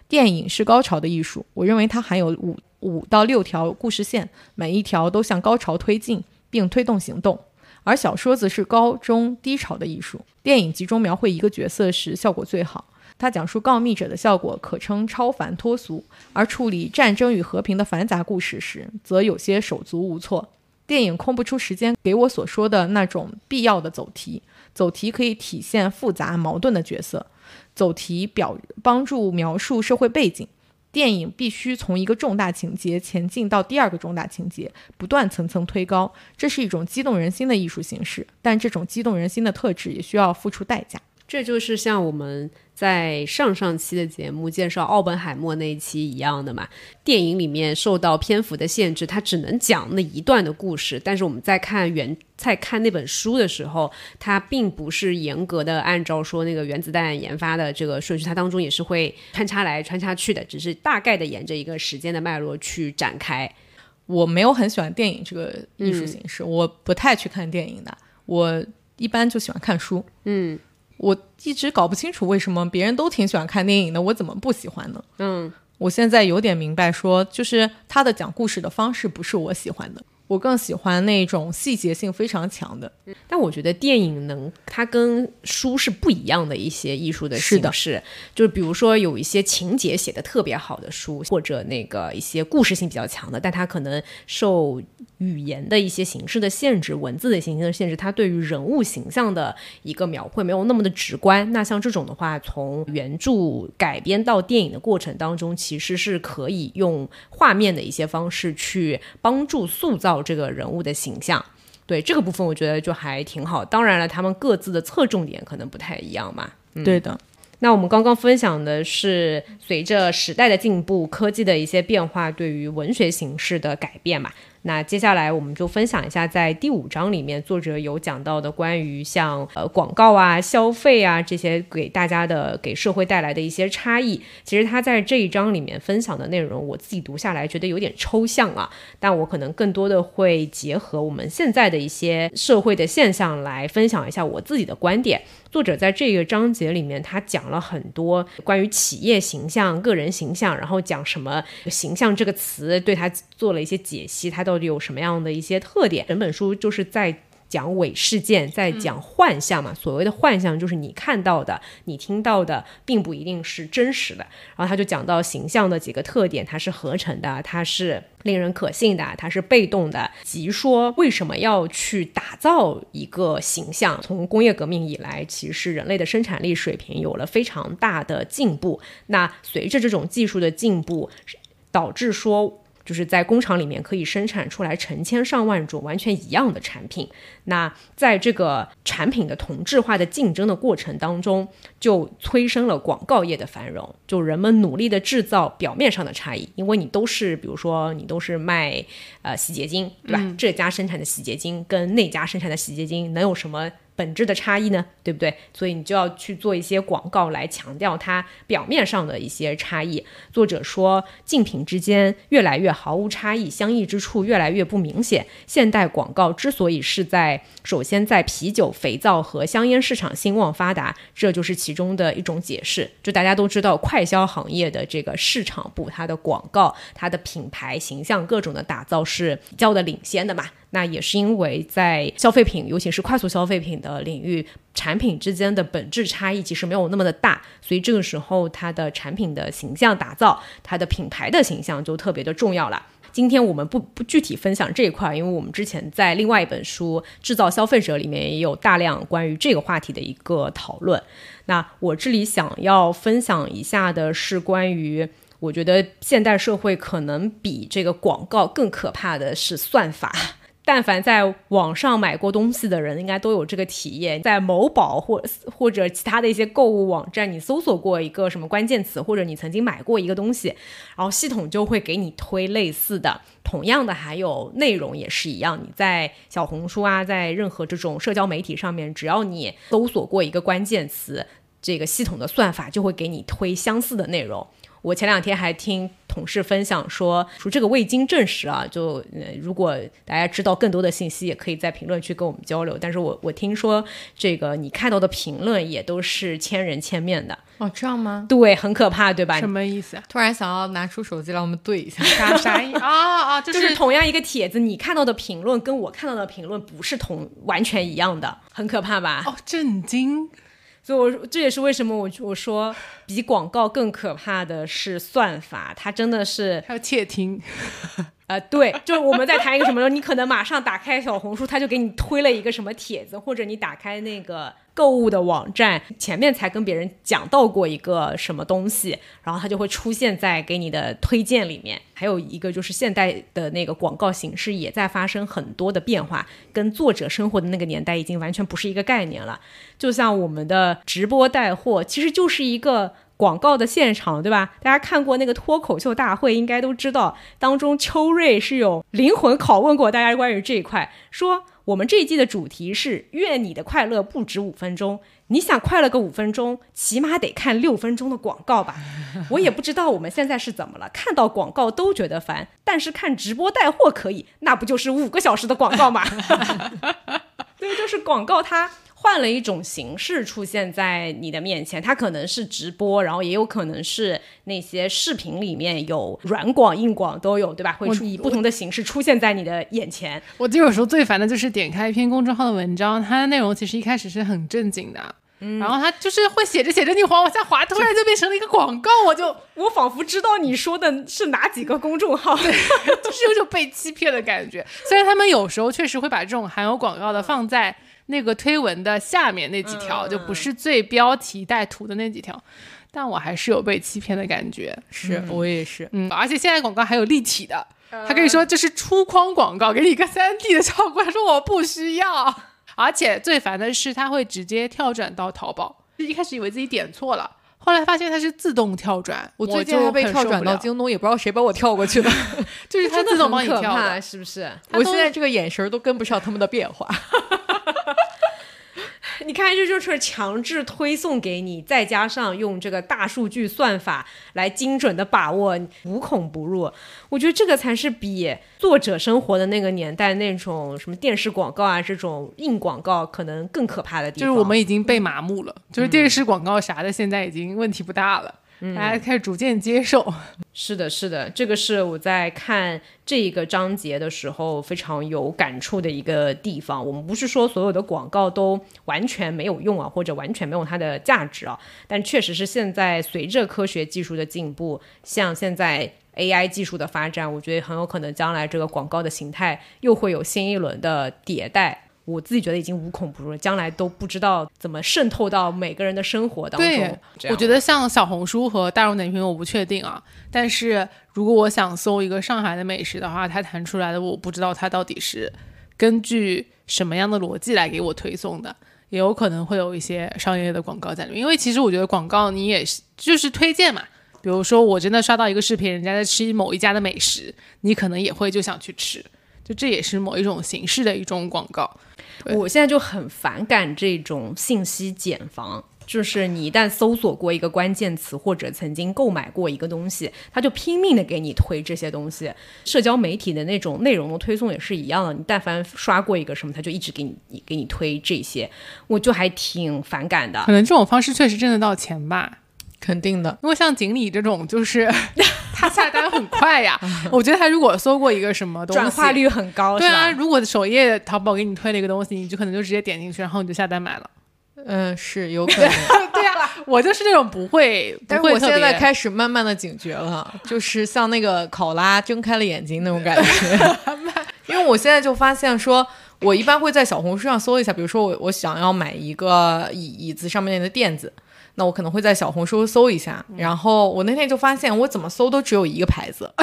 B: 电影是高潮的艺术，我认为它含有五五到六条故事线，每一条都向高潮推进并推动行动。而小说则是高中低潮的艺术。电影集中描绘一个角色时效果最好，它讲述告密者的效果可称超凡脱俗，而处理战争与和平的繁杂故事时，则有些手足无措。电影空不出时间给我所说的那种必要的走题，走题可以体现复杂矛盾的角色，走题表帮助描述社会背景。电影必须从一个重大情节前进到第二个重大情节，不断层层推高，这是一种激动人心的艺术形式。但这种激动人心的特质也需要付出代价。
A: 这就是像我们在上上期的节目介绍奥本海默那一期一样的嘛。电影里面受到篇幅的限制，它只能讲那一段的故事。但是我们在看原在看那本书的时候，它并不是严格的按照说那个原子弹研发的这个顺序，它当中也是会穿插来穿插去的，只是大概的沿着一个时间的脉络去展开。
B: 我没有很喜欢电影这个艺术形式，我不太去看电影的，我一般就喜欢看书。
A: 嗯
B: 我一直搞不清楚为什么别人都挺喜欢看电影的，我怎么不喜欢呢？
A: 嗯
B: 我现在有点明白说，就是他的讲故事的方式不是我喜欢的。我更喜欢那种细节性非常强的。
A: 但我觉得电影能，它跟书是不一样的一些艺术的形式，就是比如说有一些情节写的特别好的书，或者那个一些故事性比较强的，但它可能受语言的一些形式的限制、文字的形式的限制，它对于人物形象的一个描绘没有那么的直观。那像这种的话，从原著改编到电影的过程当中，其实是可以用画面的一些方式去帮助塑造这个人物的形象。对这个部分，我觉得就还挺好。当然了，他们各自的侧重点可能不太一样嘛。
B: 对的，
A: 那我们刚刚分享的是随着时代的进步、科技的一些变化对于文学形式的改变嘛。那接下来我们就分享一下，在第五章里面作者有讲到的关于像呃广告啊、消费啊这些给大家的、给社会带来的一些差异。其实他在这一章里面分享的内容，我自己读下来觉得有点抽象啊，但我可能更多的会结合我们现在的一些社会的现象来分享一下我自己的观点。作者在这个章节里面，他讲了很多关于企业形象、个人形象，然后讲什么“形象”这个词对他做了一些解析，它到底有什么样的一些特点。整本书就是在讲伪事件，在讲幻象嘛。所谓的幻象，就是你看到的、你听到的，并不一定是真实的。然后他就讲到形象的几个特点，它是合成的，它是令人可信的，它是被动的，即说为什么要去打造一个形象？从工业革命以来，其实人类的生产力水平有了非常大的进步。那随着这种技术的进步，导致说。就是在工厂里面可以生产出来成千上万种完全一样的产品。那在这个产品的同质化的竞争的过程当中，就催生了广告业的繁荣。就人们努力的制造表面上的差异，因为你都是，比如说你都是卖呃洗洁精，对吧？这家生产的洗洁精跟那家生产的洗洁精能有什么？本质的差异呢，对不对？所以你就要去做一些广告来强调它表面上的一些差异。作者说，竞品之间越来越毫无差异，相异之处越来越不明显。现代广告之所以是在首先在啤酒、肥皂和香烟市场兴旺发达，这就是其中的一种解释。就大家都知道，快消行业的这个市场部，它的广告、它的品牌形象各种的打造是较的领先的嘛。那也是因为在消费品，尤其是快速消费品的领域，产品之间的本质差异其实没有那么的大，所以这个时候它的产品的形象打造，它的品牌的形象就特别的重要了。今天我们不不具体分享这一块，因为我们之前在另外一本书《制造消费者》里面也有大量关于这个话题的一个讨论。那我这里想要分享一下的是关于。我觉得现代社会可能比这个广告更可怕的是算法。但凡在网上买过东西的人，应该都有这个体验。在某宝或或者其他的一些购物网站，你搜索过一个什么关键词，或者你曾经买过一个东西，然后系统就会给你推类似的。同样的，还有内容也是一样。你在小红书啊，在任何这种社交媒体上面，只要你搜索过一个关键词，这个系统的算法就会给你推相似的内容。我前两天还听同事分享说，说这个未经证实啊，就呃，如果大家知道更多的信息，也可以在评论区跟我们交流。但是我我听说这个你看到的评论也都是千人千面的
B: 哦，这样吗？
A: 对，很可怕，对吧？
C: 什么意思啊？
B: 突然想要拿出手机来我们对一下，
C: 啥啥意啊啊？就
A: 就是同样一个帖子，你看到的评论跟我看到的评论不是同完全一样的，很可怕吧？
C: 哦，震惊！
A: 所以我这也是为什么我我说比广告更可怕的是算法，它真的是
C: 还有窃听。
A: 呃，对，就是我们在谈一个什么时候，你可能马上打开小红书，他就给你推了一个什么帖子，或者你打开那个购物的网站，前面才跟别人讲到过一个什么东西，然后它就会出现在给你的推荐里面。还有一个就是现代的那个广告形式也在发生很多的变化，跟作者生活的那个年代已经完全不是一个概念了。就像我们的直播带货，其实就是一个。广告的现场，对吧？大家看过那个脱口秀大会，应该都知道，当中秋瑞是有灵魂拷问过大家关于这一块，说我们这一季的主题是“愿你的快乐不止五分钟”，你想快乐个五分钟，起码得看六分钟的广告吧？[laughs] 我也不知道我们现在是怎么了，看到广告都觉得烦，但是看直播带货可以，那不就是五个小时的广告吗？[laughs] [laughs] 对，就是广告它。换了一种形式出现在你的面前，它可能是直播，然后也有可能是那些视频里面有软广、硬广都有，对吧？会以不同的形式出现在你的眼前。
C: 我就有时候最烦的就是点开一篇公众号的文章，它的内容其实一开始是很正经的。然后他就是会写着写着，你往往下滑，突然就变成了一个广告，我就
A: 我仿佛知道你说的是哪几个公众号，
C: 就是有种被欺骗的感觉。虽然他们有时候确实会把这种含有广告的放在那个推文的下面那几条，就不是最标题带图的那几条，但我还是有被欺骗的感觉。
B: 是我也是，
C: 嗯，而且现在广告还有立体的，他可以说这是出框广告，给你一个三 D 的效果，他说我不需要。而且最烦的是，他会直接跳转到淘宝。一开始以为自己点错了，后来发现它是自动跳转。
B: 我最近还被跳转到京东，也不知道谁把我跳过去的。[laughs]
C: 就是它 [laughs] 自动帮你跳，
A: 是不是？
B: 我现在这个眼神都跟不上他们的变化。
A: 你看，这就是强制推送给你，再加上用这个大数据算法来精准的把握，无孔不入。我觉得这个才是比作者生活的那个年代那种什么电视广告啊这种硬广告可能更可怕的地
C: 方。就是我们已经被麻木了，就是电视广告啥的，现在已经问题不大了。大家开始逐渐接受，[laughs]
A: 是的，是的，这个是我在看这一个章节的时候非常有感触的一个地方。我们不是说所有的广告都完全没有用啊，或者完全没有它的价值啊，但确实是现在随着科学技术的进步，像现在 AI 技术的发展，我觉得很有可能将来这个广告的形态又会有新一轮的迭代。我自己觉得已经无孔不入了，将来都不知道怎么渗透到每个人的生活当中。
C: 对，我觉得像小红书和大众点评，我不确定啊。但是如果我想搜一个上海的美食的话，它弹出来的我不知道它到底是根据什么样的逻辑来给我推送的，也有可能会有一些商业的广告在里面。因为其实我觉得广告你也是就是推荐嘛，比如说我真的刷到一个视频，人家在吃某一家的美食，你可能也会就想去吃，就这也是某一种形式的一种广告。
A: 我现在就很反感这种信息茧房，就是你一旦搜索过一个关键词，或者曾经购买过一个东西，他就拼命的给你推这些东西。社交媒体的那种内容的推送也是一样的，你但凡刷过一个什么，他就一直给你给你推这些，我就还挺反感的。
C: 可能这种方式确实挣得到钱吧。
B: 肯定的，
C: 因为像锦鲤这种，就是 [laughs] 他下单很快呀。[laughs] 我觉得他如果搜过一个什么东西，
A: 转化率很高。
C: 对啊，如果首页淘宝给你推了一个东西，你就可能就直接点进去，然后你就下单买了。
B: 嗯，是有 [laughs] 可能。
C: 对啊，我就是那种不会，
B: 但是我现在开始慢慢的警觉了，就是像那个考拉睁开了眼睛那种感觉。因为我现在就发现说，我一般会在小红书上搜一下，比如说我我想要买一个椅椅子上面的垫子。那我可能会在小红书搜一下，然后我那天就发现，我怎么搜都只有一个牌子，[laughs]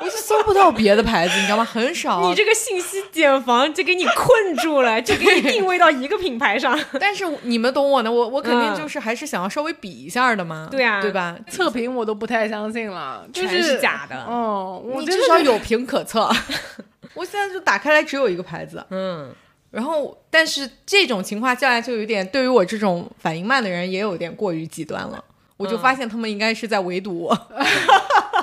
B: 我就搜不到别的牌子，你知道吗？很少。
A: 你这个信息茧房就给你困住了，就给你定位到一个品牌上。[laughs]
B: 但是你们懂我的，我我肯定就是还是想要稍微比一下的嘛。
A: 对啊，
B: 对吧？
C: 测评我都不太相信了，
A: 全是假的。
C: 哦，
B: 你至少有评可测。[laughs] 我现在就打开来只有一个牌子，
A: 嗯。
B: 然后，但是这种情况下来就有点，对于我这种反应慢的人，也有点过于极端了。我就发现他们应该是在围堵我，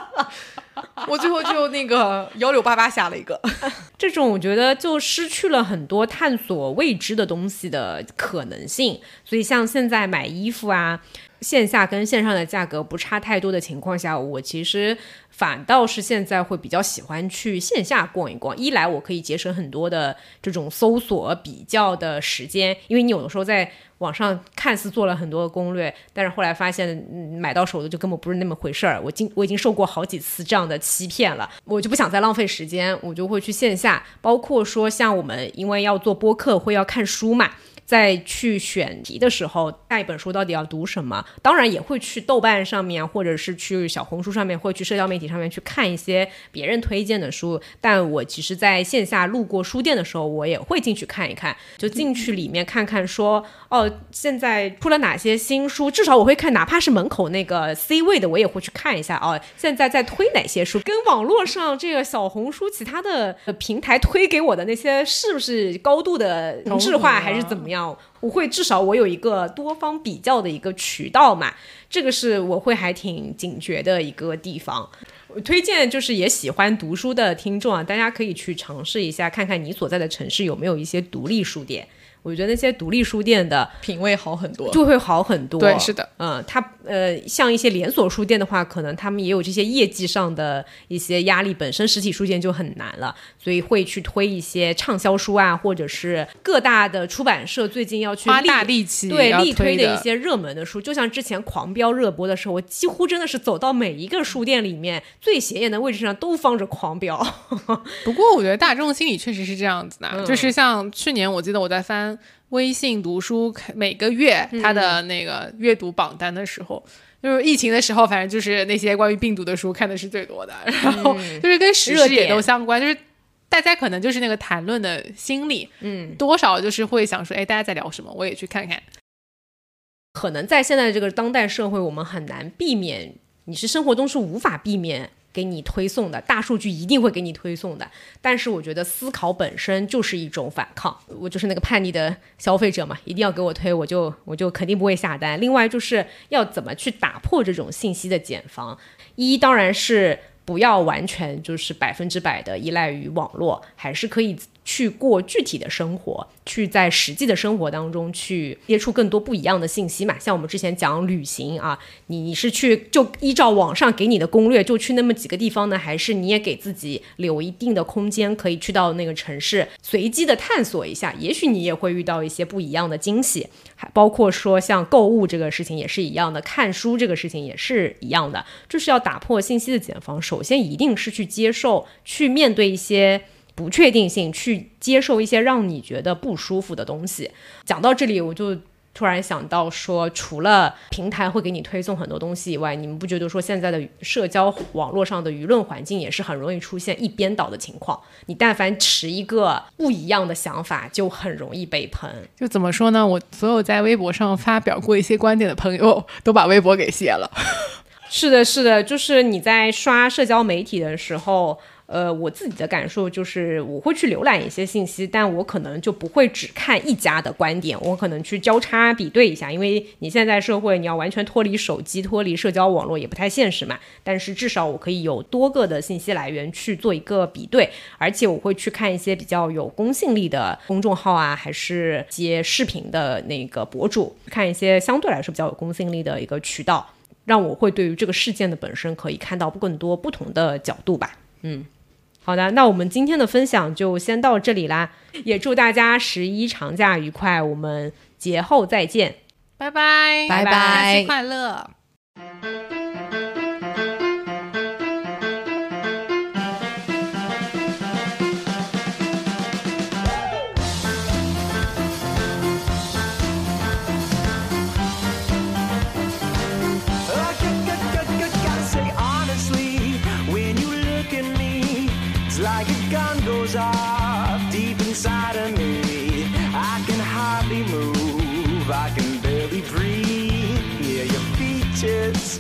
B: [laughs] 我最后就那个幺六八八下了一个。[laughs]
A: 这种我觉得就失去了很多探索未知的东西的可能性。所以像现在买衣服啊，线下跟线上的价格不差太多的情况下，我其实。反倒是现在会比较喜欢去线下逛一逛，一来我可以节省很多的这种搜索比较的时间，因为你有的时候在网上看似做了很多的攻略，但是后来发现买到手的就根本不是那么回事儿。我经我已经受过好几次这样的欺骗了，我就不想再浪费时间，我就会去线下。包括说像我们因为要做播客，会要看书嘛。在去选题的时候，下一本书到底要读什么？当然也会去豆瓣上面，或者是去小红书上面，或者去社交媒体上面去看一些别人推荐的书。但我其实在线下路过书店的时候，我也会进去看一看，就进去里面看看，说哦，现在出了哪些新书？至少我会看，哪怕是门口那个 C 位的，我也会去看一下哦。现在在推哪些书？跟网络上这个小红书其他的平台推给我的那些，是不是高度的同质化，还是怎么样？样，我会至少我有一个多方比较的一个渠道嘛，这个是我会还挺警觉的一个地方。我推荐就是也喜欢读书的听众啊，大家可以去尝试一下，看看你所在的城市有没有一些独立书店。我觉得那些独立书店的
B: 品味好很多，
A: 就会好很多。
C: 对，是的，
A: 嗯，它呃，像一些连锁书店的话，可能他们也有这些业绩上的一些压力，本身实体书店就很难了，所以会去推一些畅销书啊，或者是各大的出版社最近要去
C: 花大力气
A: 对力
C: 推
A: 的一些热门的书，就像之前狂飙热播的时候，我几乎真的是走到每一个书店里面最显眼的位置上都放着狂飙。[laughs]
C: 不过我觉得大众心理确实是这样子的，就是像去年我记得我在翻。微信读书每个月它的那个阅读榜单的时候，就是疫情的时候，反正就是那些关于病毒的书看的是最多的，然后就是跟时事也都相关，就是大家可能就是那个谈论的心理，嗯，多少就是会想说，哎，大家在聊什么，我也去看看。
A: 可能在现在这个当代社会，我们很难避免，你是生活中是无法避免。给你推送的大数据一定会给你推送的，但是我觉得思考本身就是一种反抗。我就是那个叛逆的消费者嘛，一定要给我推，我就我就肯定不会下单。另外就是要怎么去打破这种信息的茧房，一当然是不要完全就是百分之百的依赖于网络，还是可以。去过具体的生活，去在实际的生活当中去接触更多不一样的信息嘛？像我们之前讲旅行啊，你是去就依照网上给你的攻略就去那么几个地方呢，还是你也给自己留一定的空间，可以去到那个城市随机的探索一下？也许你也会遇到一些不一样的惊喜。还包括说像购物这个事情也是一样的，看书这个事情也是一样的，就是要打破信息的茧房。首先一定是去接受、去面对一些。不确定性，去接受一些让你觉得不舒服的东西。讲到这里，我就突然想到说，除了平台会给你推送很多东西以外，你们不觉得说现在的社交网络上的舆论环境也是很容易出现一边倒的情况？你但凡持一个不一样的想法，就很容易被喷。
C: 就怎么说呢？我所有在微博上发表过一些观点的朋友，都把微博给卸了。[laughs]
A: 是的，是的，就是你在刷社交媒体的时候。呃，我自己的感受就是，我会去浏览一些信息，但我可能就不会只看一家的观点，我可能去交叉比对一下。因为你现在社会，你要完全脱离手机、脱离社交网络也不太现实嘛。但是至少我可以有多个的信息来源去做一个比对，而且我会去看一些比较有公信力的公众号啊，还是接视频的那个博主，看一些相对来说比较有公信力的一个渠道，让我会对于这个事件的本身可以看到更多不同的角度吧。嗯。好的，那我们今天的分享就先到这里啦，也祝大家十一长假愉快，我们节后再见，
C: 拜拜，
B: 拜拜，
C: 快乐。
D: goes off deep inside of me. I can hardly move, I can barely breathe. Hear your features.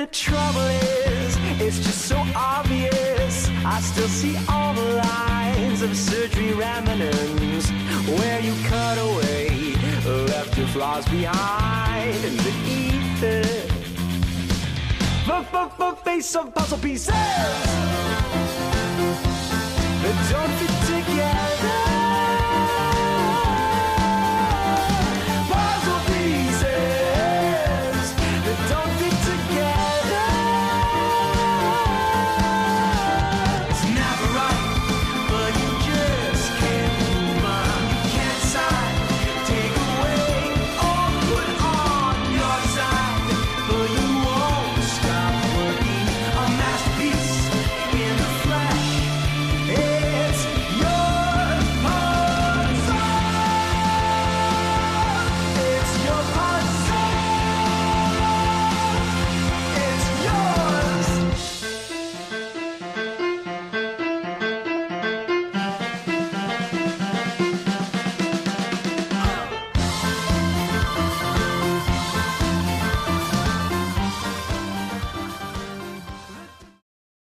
C: The trouble is, it's just so obvious. I still see all the lines of surgery remnants where you cut away, left your flaws behind in the ether. Face of puzzle pieces. Don't